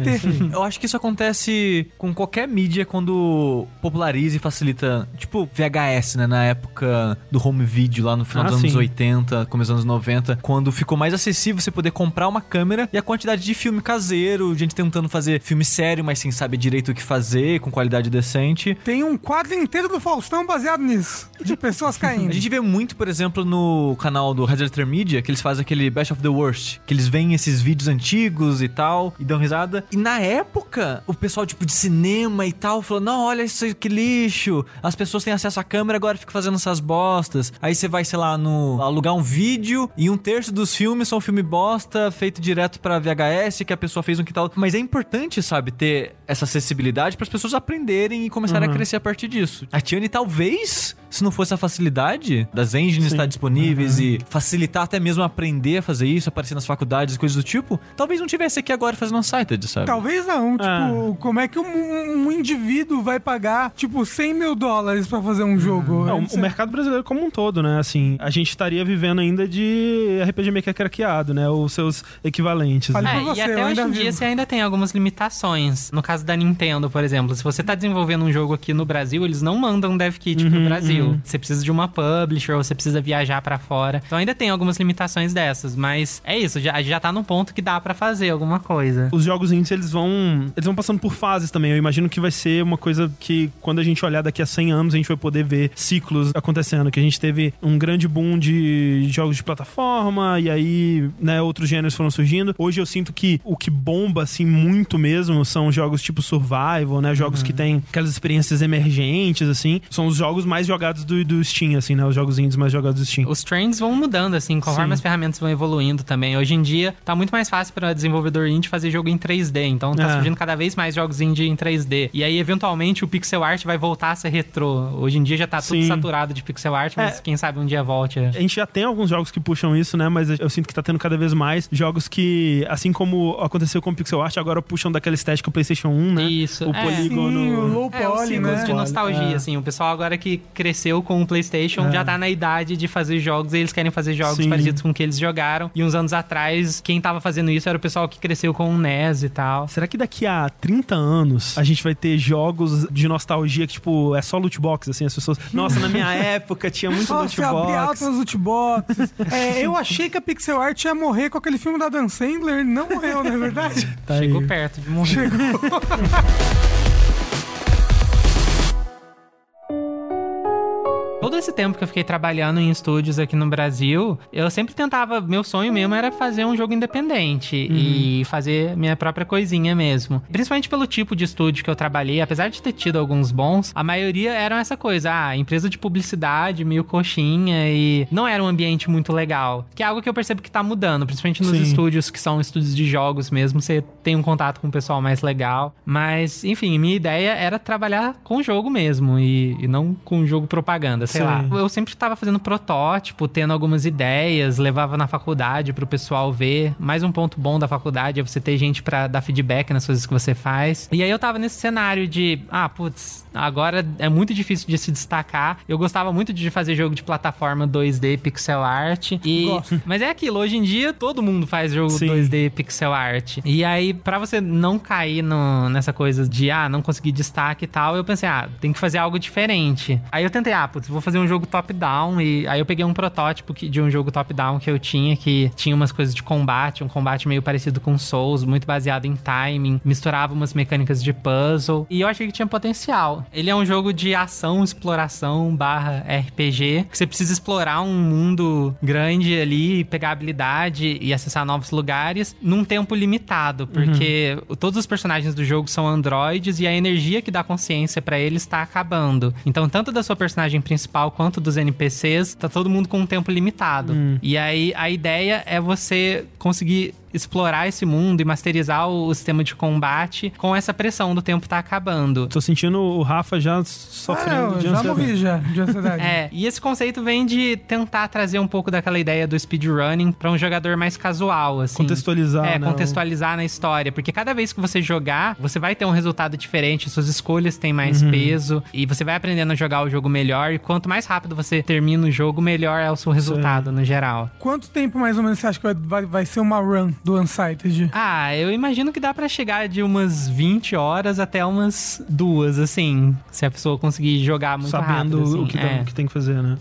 Eu acho que isso acontece com qualquer mídia quando populariza e facilita, tipo VHS, né? Na época do home video, lá no final ah, dos anos sim. 80, começo dos anos 90, quando ficou mais acessível você poder comprar uma câmera e a quantidade de filme caseiro, gente tentando fazer fazer filme sério, mas sem saber direito o que fazer, com qualidade decente. Tem um quadro inteiro do Faustão baseado nisso, de pessoas caindo. A gente vê muito, por exemplo, no canal do Red Letter Media, que eles fazem aquele Best of the Worst, que eles veem esses vídeos antigos e tal, e dão risada. E na época, o pessoal, tipo, de cinema e tal, falou, não, olha isso que lixo, as pessoas têm acesso à câmera, agora fica fazendo essas bostas. Aí você vai, sei lá, no alugar um vídeo, e um terço dos filmes são filme bosta, feito direto pra VHS, que a pessoa fez um que tal. Mas é importante, sabe, ter essa acessibilidade para as pessoas aprenderem e começarem uhum. a crescer a partir disso. A Tiani talvez se não fosse a facilidade das engines Sim. estar disponíveis uhum. e facilitar até mesmo aprender a fazer isso, aparecer nas faculdades, coisas do tipo, talvez não tivesse aqui agora fazendo Unsighted, sabe? Talvez não. Ah. Tipo, como é que um, um, indivíduo vai pagar, tipo, 100 mil dólares pra fazer um jogo? Não, o mercado brasileiro como um todo, né? Assim, a gente estaria vivendo ainda de RPG Maker craqueado, né? Os seus equivalentes. Né? É, você, e até hoje em dia você ainda tem algumas limitações. No caso da Nintendo, por exemplo, se você tá desenvolvendo um jogo aqui no Brasil, eles não mandam dev kit uhum, pro Brasil. Uhum. Você precisa de uma publisher, ou você precisa viajar para fora. Então ainda tem algumas limitações dessas, mas é isso, já, já tá num ponto que dá para fazer alguma coisa. Os jogos indies, eles vão, eles vão passando por fases também. Eu imagino que vai ser uma coisa que quando a gente olhar daqui a 100 anos, a gente vai poder ver ciclos acontecendo, que a gente teve um grande boom de jogos de plataforma e aí, né, outros gêneros foram surgindo. Hoje eu sinto que o que bomba assim muito mesmo são jogos tipo survival, né, jogos uhum. que têm aquelas experiências emergentes assim, são os jogos mais jogados do do Steam, assim, né? Os jogos indies mais jogados do Steam. Os trends vão mudando, assim, conforme Sim. as ferramentas vão evoluindo também. Hoje em dia, tá muito mais fácil para desenvolvedor indie fazer jogo em 3D. Então, tá é. surgindo cada vez mais jogos indie em 3D. E aí, eventualmente, o pixel art vai voltar a ser retrô. Hoje em dia já tá Sim. tudo saturado de pixel art, mas é. quem sabe um dia volte. A gente já tem alguns jogos que puxam isso, né? Mas eu sinto que tá tendo cada vez mais jogos que, assim como aconteceu com o pixel art, agora puxam daquela estética PlayStation 1, né? Isso. O é. polígono. Sim, o low poly, é, né? de nostalgia, é. assim. O pessoal agora que cresceu com o PlayStation é. já tá na idade de fazer jogos e eles querem fazer jogos Sim. parecidos com o que eles jogaram. E uns anos atrás, quem tava fazendo isso era o pessoal que cresceu com o NES e tal. Será que daqui a 30 anos a gente vai ter jogos de nostalgia que, tipo, é só loot box, assim, as pessoas. Nossa, na minha época tinha muito Nossa, loot box. altas loot boxes. é, eu achei que a pixel art ia morrer com aquele filme da Dan Sandler. Não morreu, não é verdade? Tá Chegou aí. perto de morrer. Chegou. Todo esse tempo que eu fiquei trabalhando em estúdios aqui no Brasil, eu sempre tentava. Meu sonho mesmo era fazer um jogo independente uhum. e fazer minha própria coisinha mesmo. Principalmente pelo tipo de estúdio que eu trabalhei, apesar de ter tido alguns bons, a maioria eram essa coisa, ah, empresa de publicidade, meio coxinha e não era um ambiente muito legal. Que é algo que eu percebo que tá mudando, principalmente nos Sim. estúdios que são estúdios de jogos mesmo, você tem um contato com o pessoal mais legal. Mas, enfim, minha ideia era trabalhar com jogo mesmo e, e não com jogo propaganda sei Sim. lá. Eu sempre estava fazendo protótipo, tendo algumas ideias, levava na faculdade para o pessoal ver. Mais um ponto bom da faculdade é você ter gente para dar feedback nas coisas que você faz. E aí eu tava nesse cenário de, ah, putz, agora é muito difícil de se destacar. Eu gostava muito de fazer jogo de plataforma 2D pixel art e Gosto. mas é aquilo, hoje em dia todo mundo faz jogo Sim. 2D pixel art. E aí para você não cair no, nessa coisa de ah, não conseguir destaque e tal, eu pensei, ah, tem que fazer algo diferente. Aí eu tentei, ah, putz, vou vou fazer um jogo top-down. E aí eu peguei um protótipo de um jogo top-down que eu tinha, que tinha umas coisas de combate, um combate meio parecido com Souls, muito baseado em timing, misturava umas mecânicas de puzzle. E eu achei que tinha potencial. Ele é um jogo de ação, exploração barra RPG, que você precisa explorar um mundo grande ali, pegar habilidade e acessar novos lugares num tempo limitado, porque uhum. todos os personagens do jogo são androides e a energia que dá consciência para eles está acabando. Então, tanto da sua personagem principal quanto dos NPCs, tá todo mundo com um tempo limitado. Hum. E aí a ideia é você conseguir explorar esse mundo e masterizar o sistema de combate com essa pressão do tempo tá acabando. Tô sentindo o Rafa já sofrendo ah, de já morri já de ansiedade. é, e esse conceito vem de tentar trazer um pouco daquela ideia do speedrunning para um jogador mais casual, assim. Contextualizar, É, né? contextualizar na história, porque cada vez que você jogar, você vai ter um resultado diferente, suas escolhas têm mais uhum. peso e você vai aprendendo a jogar o jogo melhor e quanto mais rápido você termina o jogo, melhor é o seu resultado Sim. no geral. Quanto tempo mais ou menos você acha que vai, vai, vai ser uma run? Do Unsighted? Ah, eu imagino que dá para chegar de umas 20 horas até umas duas, assim. Se a pessoa conseguir jogar muito Sabendo rápido. Assim. o que, é. tá, que, tem que fazer, né?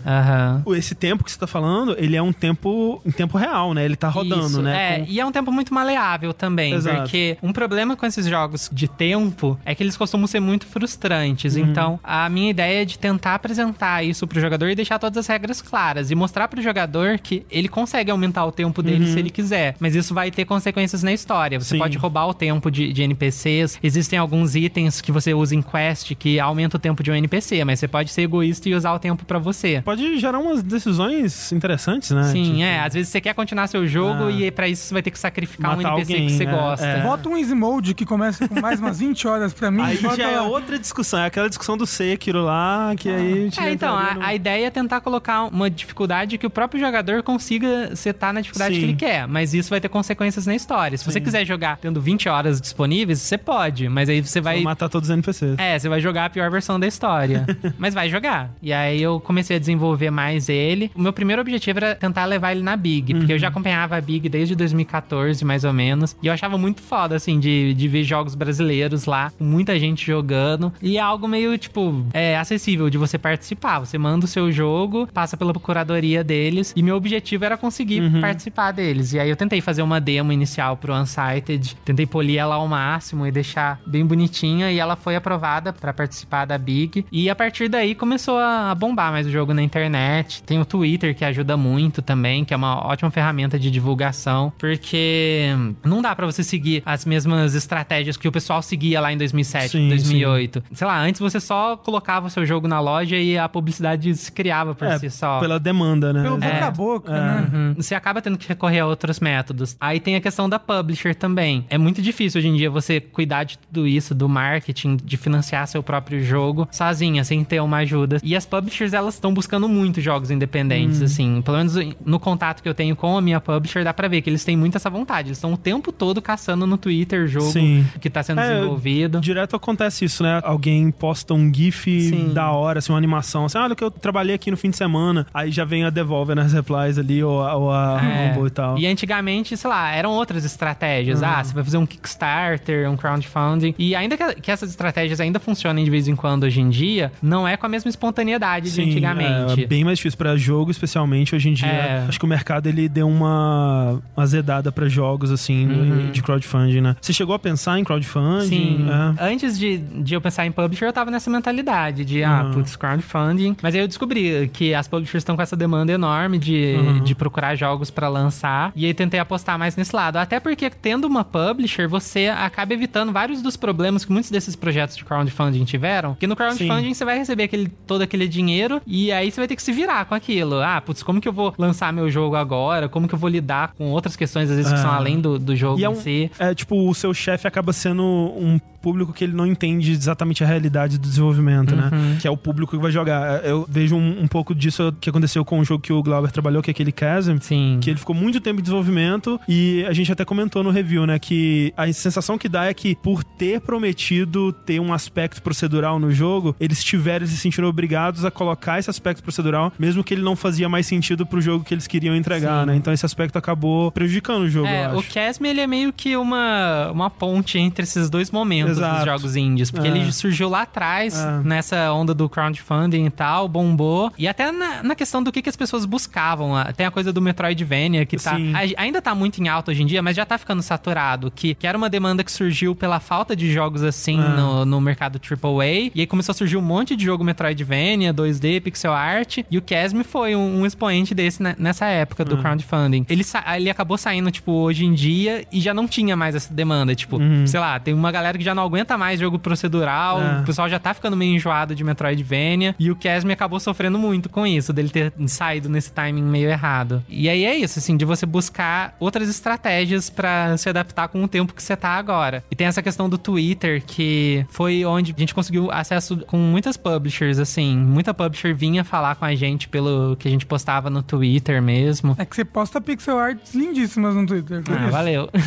Uhum. Esse tempo que você tá falando, ele é um tempo em tempo real, né? Ele tá rodando, Isso, né? É, Com... e é um tempo muito maleável também. Exato. Porque um problema com esses jogos de tempo é que eles costumam ser muito frustrantes. Uhum. Então, a minha ideia é de tentar apresentar isso pro jogador e deixar todas as regras claras. E mostrar pro jogador que ele consegue aumentar o tempo dele Uhum. se ele quiser. Mas isso vai ter consequências na história. Você Sim. pode roubar o tempo de, de NPCs. Existem alguns itens que você usa em quest que aumenta o tempo de um NPC, mas você pode ser egoísta e usar o tempo pra você. Pode gerar umas decisões interessantes, né? Sim, Tipo, é. Às vezes você quer continuar seu jogo Ah. e pra isso você vai ter que sacrificar um Matar NPC alguém, que você é, gosta. é. Bota um easy mode que começa com mais umas 20 horas pra mim. Aí bota já é lá. outra discussão, é aquela discussão do Sekiro lá, que aí... te É, então, a, no- a ideia é tentar colocar uma dificuldade que o próprio jogador consiga setar na dificuldade Sim. que ele quer, mas isso vai ter consequências na história. Se você Sim. quiser jogar tendo 20 horas disponíveis, você pode, mas aí você vai. Vai matar todos os NPCs. É, você vai jogar a pior versão da história. mas vai jogar. E aí eu comecei a desenvolver mais ele. O meu primeiro objetivo era tentar levar ele na Big, porque eu já acompanhava a Big desde 2014, mais ou menos. E eu achava muito foda, assim, de, de ver jogos brasileiros lá, com muita gente jogando. E é algo meio, tipo, é, acessível de você participar. Você manda o seu jogo, passa pela curadoria deles. E meu objetivo era conseguir participar deles. E aí eu tentei fazer uma demo inicial pro Unsighted. Tentei polir ela ao máximo e deixar bem bonitinha. E ela foi aprovada pra participar da Big. E a partir daí começou a bombar mais o jogo na internet. Tem o Twitter que ajuda muito também, que é uma ótima ferramenta de divulgação. Porque não dá pra você seguir as mesmas estratégias que o pessoal seguia lá em 2007, Sim, 2008. Sei lá, antes você só colocava o seu jogo na loja e a publicidade se criava por É, si só. pela demanda, né? Pelo boca É. a boca, né? Uhum. Você acaba tendo que recorrer a outros métodos. Aí tem a questão da publisher também. É muito difícil hoje em dia você cuidar de tudo isso, do marketing, de financiar seu próprio jogo sozinha, sem ter uma ajuda. E as publishers, elas estão buscando muito jogos independentes, assim. Pelo menos no contato que eu tenho com a minha publisher, dá pra ver que eles têm muito essa vontade. Eles estão o tempo todo caçando no Twitter jogo Sim. que tá sendo É, desenvolvido. Direto acontece isso, né? Alguém posta um GIF Sim. da hora, assim, uma animação, assim, olha o que eu trabalhei aqui no fim de semana. Aí já vem a Devolver nas replies ali, ou, a- ou a É. Rumble e tal. E antigamente, sei lá, eram outras estratégias. Uhum. Ah, você vai fazer um Kickstarter, um crowdfunding. E ainda que, que essas estratégias ainda funcionem de vez em quando hoje em dia, não é com a mesma espontaneidade de Sim, antigamente. É bem mais difícil pra jogo, especialmente hoje em dia. É. Acho que o mercado ele deu uma azedada pra jogos, assim, Uhum. de crowdfunding, né? Você chegou a pensar em crowdfunding? Sim. É. Antes de, de eu pensar em publisher, eu tava nessa mentalidade de, ah, Uhum. putz, crowdfunding. Mas aí eu descobri que as publishers estão com essa demanda enorme de, Uhum. de procurar jogos pra lançar. E aí tentei apostar mais nesse lado. Até porque, tendo uma publisher, você acaba evitando vários dos problemas que muitos desses projetos de crowdfunding tiveram. Porque no crowdfunding Sim. você vai receber aquele, todo aquele dinheiro e aí você vai ter que se virar com aquilo. Ah, putz, como que eu vou lançar meu jogo agora? Como que eu vou lidar com outras questões, às vezes, que são além do, do jogo E é, em um, si? é tipo, o seu chefe acaba sendo um público que ele não entende exatamente a realidade do desenvolvimento, né? Uhum. Que é o público que vai jogar. Eu vejo um, um pouco disso que aconteceu com o jogo que o Glauber trabalhou, que é aquele Chasm. Sim. Que ele ficou muito tempo em desenvolvimento e a gente até comentou no review, né? Que a sensação que dá é que por ter prometido ter um aspecto procedural no jogo, eles tiveram se sentindo obrigados a colocar esse aspecto procedural, mesmo que ele não fazia mais sentido pro jogo que eles queriam entregar, Sim. né? Então esse aspecto acabou prejudicando o jogo, É, o. Chasm, ele é meio que uma, uma ponte entre esses dois momentos Exato. dos jogos indies. Porque É. ele surgiu lá atrás, É. nessa onda do crowdfunding e tal, bombou. E até na, na questão do que, que as pessoas buscavam. Tem a coisa do Metroidvania, que tá, Sim. ainda tá muito em alta hoje em dia, mas já tá ficando saturado. Que, que era uma demanda que surgiu pela falta de jogos assim É. no, no mercado AAA. E aí começou a surgir um monte de jogo Metroidvania, 2D, pixel art. E o Chasm foi um, um expoente desse ne- nessa época do É. crowdfunding. Ele, ele acabou saindo, tipo, hoje em dia e já não tinha mais essa demanda. Tipo, sei lá, tem uma galera que já não aguenta mais jogo procedural. É. o pessoal já tá ficando meio enjoado de Metroidvania. E o Chasm acabou sofrendo muito com isso, dele ter saído nesse timing meio errado. E aí é isso, assim, de você buscar outras estratégias pra se adaptar com o tempo que você tá agora. E tem essa questão do Twitter, que foi onde a gente conseguiu acesso com muitas publishers, assim. Muita publisher vinha falar com a gente pelo que a gente postava no Twitter mesmo. É que você posta pixel arts lindíssimas no Twitter. Ah, valeu.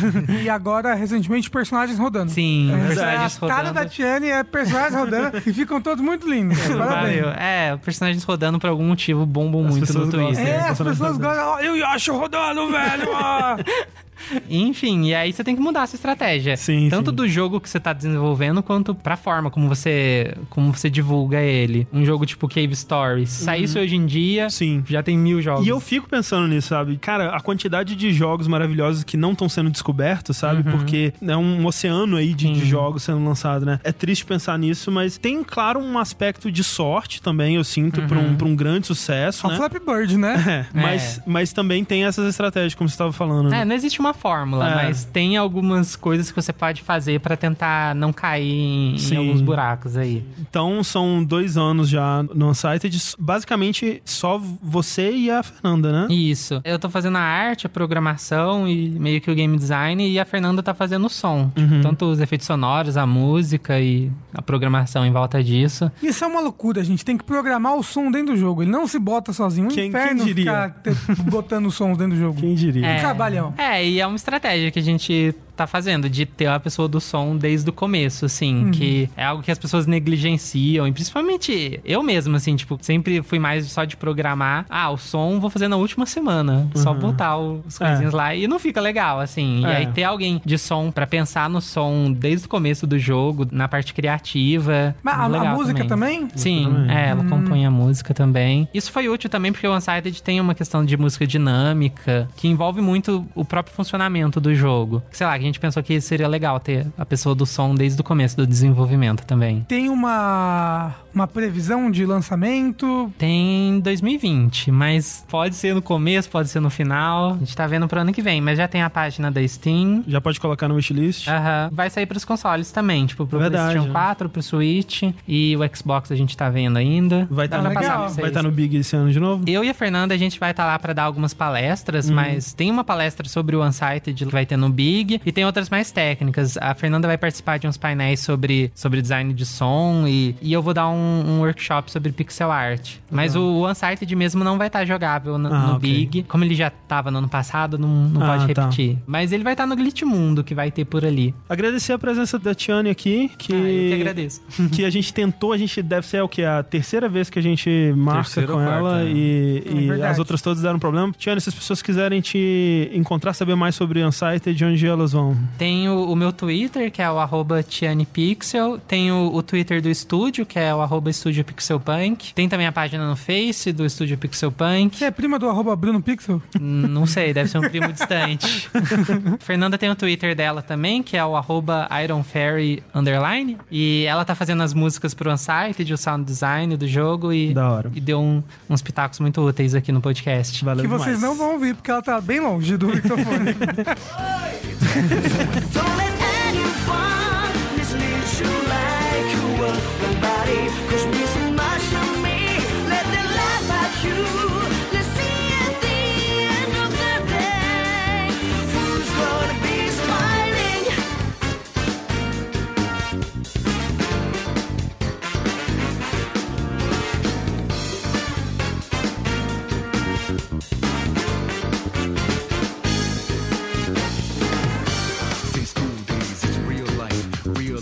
E agora, recentemente, personagens rodando. Sim, É, personagens a cara rodando. da Tiane é personagens rodando e ficam todos muito lindos. Parabéns. Valeu. É, personagens rodando por algum motivo bombam As muito no. Twitter. É, as personagens pessoas gostam. Olha o Yoshi rodando, velho! Enfim, e aí você tem que mudar a sua estratégia. Sim, Tanto sim. do jogo que você tá desenvolvendo, quanto pra forma como você, como você divulga ele. Um jogo tipo Cave Stories. Se saísse hoje em dia, Sim. já tem mil jogos. E eu fico pensando nisso, sabe? Cara, a quantidade de jogos maravilhosos que não estão sendo descobertos, sabe? Porque é um oceano aí de, de jogos sendo lançados, né? É triste pensar nisso, mas tem, claro, um aspecto de sorte também, eu sinto, pra, um, pra um grande sucesso, Só né? Flappy Bird, né? É, mas, mas também tem essas estratégias, como você estava falando. né? É, não existe uma fórmula, É. mas tem algumas coisas que você pode fazer pra tentar não cair em, em alguns buracos aí. Então são dois anos já no Unsighted, basicamente só você e a Fernanda, né? Isso. Eu tô fazendo a arte, a programação e meio que o game design, e a Fernanda tá fazendo o som. Uhum. Tipo, tanto os efeitos sonoros, a música e a programação em volta disso. Isso é uma loucura, a gente tem que programar o som dentro do jogo. Ele não se bota sozinho. Um Quem- inferno quem diria? ficar botando sons dentro do jogo. Quem diria? É. trabalhão. É, e é uma estratégia que a gente tá fazendo, de ter a pessoa do som desde o começo, assim, que é algo que as pessoas negligenciam, e principalmente eu mesmo, assim, tipo, sempre fui mais só de programar, ah, o som vou fazer na última semana, só botar os É. coisinhas lá, e não fica legal, assim, e É. aí ter alguém de som pra pensar no som desde o começo do jogo, na parte criativa, Mas a, a legal música também? Sim, também. é, ela compõe a música também. Isso foi útil também porque o Unsighted tem uma questão de música dinâmica que envolve muito o próprio funcionamento do jogo. Sei lá, que a gente pensou que seria legal ter a pessoa do som desde o começo do desenvolvimento também. Tem uma, uma previsão de lançamento. Tem 2020, mas pode ser no começo, pode ser no final. A gente tá vendo pro ano que vem, mas já tem a página da Steam. Já pode colocar no wishlist. Aham. Vai sair pros consoles também, tipo pro Verdade, PlayStation né? 4, pro Switch e o Xbox a gente tá vendo ainda. Vai estar Dá no, legal. vai tá no Big esse ano de novo? Eu e a Fernanda, a gente vai estar lá pra dar algumas palestras, mas tem uma palestra sobre o Unsighted que vai ter no Big e tem outras mais técnicas. A Fernanda vai participar de uns painéis sobre, sobre design de som e, e eu vou dar um, um workshop sobre pixel art. Mas o, o Unsighted mesmo não vai estar jogável no, Ah, no ok. Big. Como ele já tava no ano passado, não, não Ah, pode tá. repetir. Mas ele vai estar no Glitch Mundo, que vai ter por ali. Agradecer a presença da Tiane aqui, que, Ah, eu que agradeço. que a gente tentou, a gente deve ser o que? A terceira vez que a gente marca Terceira com quarta, ela é. e, É e verdade. as outras todas deram problema. Tiane, se as pessoas quiserem te encontrar, saber mais sobre Unsighted, de onde elas vão? Tem o, o meu Twitter, que é o arroba TianePixel. Tem o, o Twitter do estúdio, que é o arroba Estúdio Pixelpunk. Tem também a página no Face do Estúdio Pixelpunk. Você é prima do arroba Bruno Pixel? Não sei, deve ser um primo distante. Fernanda tem o Twitter dela também, que é o arroba IronFairy Underline. E ela tá fazendo as músicas pro Unsighted, o sound design do jogo. E, Da hora. e deu um- uns pitacos muito úteis aqui no podcast. Valeu Que vocês demais. não vão ouvir, porque ela tá bem longe do microfone. Don't let anyone mislead you like you were nobody. Cause we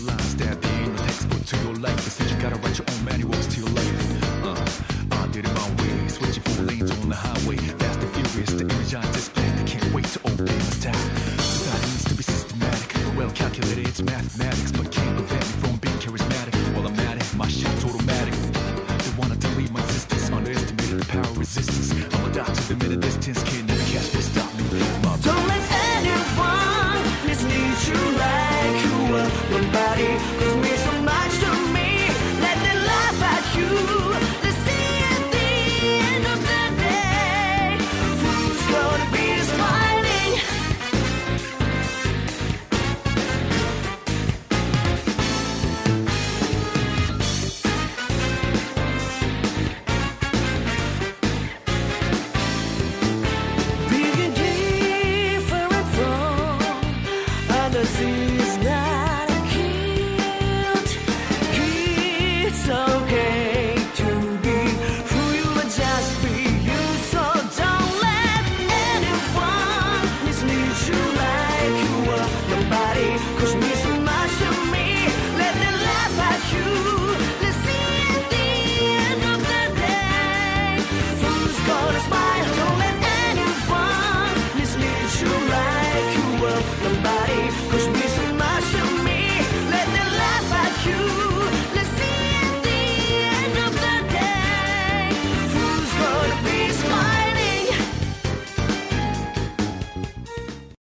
Realize that there ain't no textbook to your life. Instead, you gotta write your own manuals to your life. Uh, I did it my way, switching four lanes on the highway. Fast and furious, the image I display. I can't wait to obey my style. Society needs to be systematic, well calculated. It's mathematics, but can't prevent me from being charismatic. While I'm at it, my shit's automatic. They wanna delete my existence, underestimated the power resistance. I'm a doctor, the minute distance can't never catch me, stop me. My Don't let anyone somebody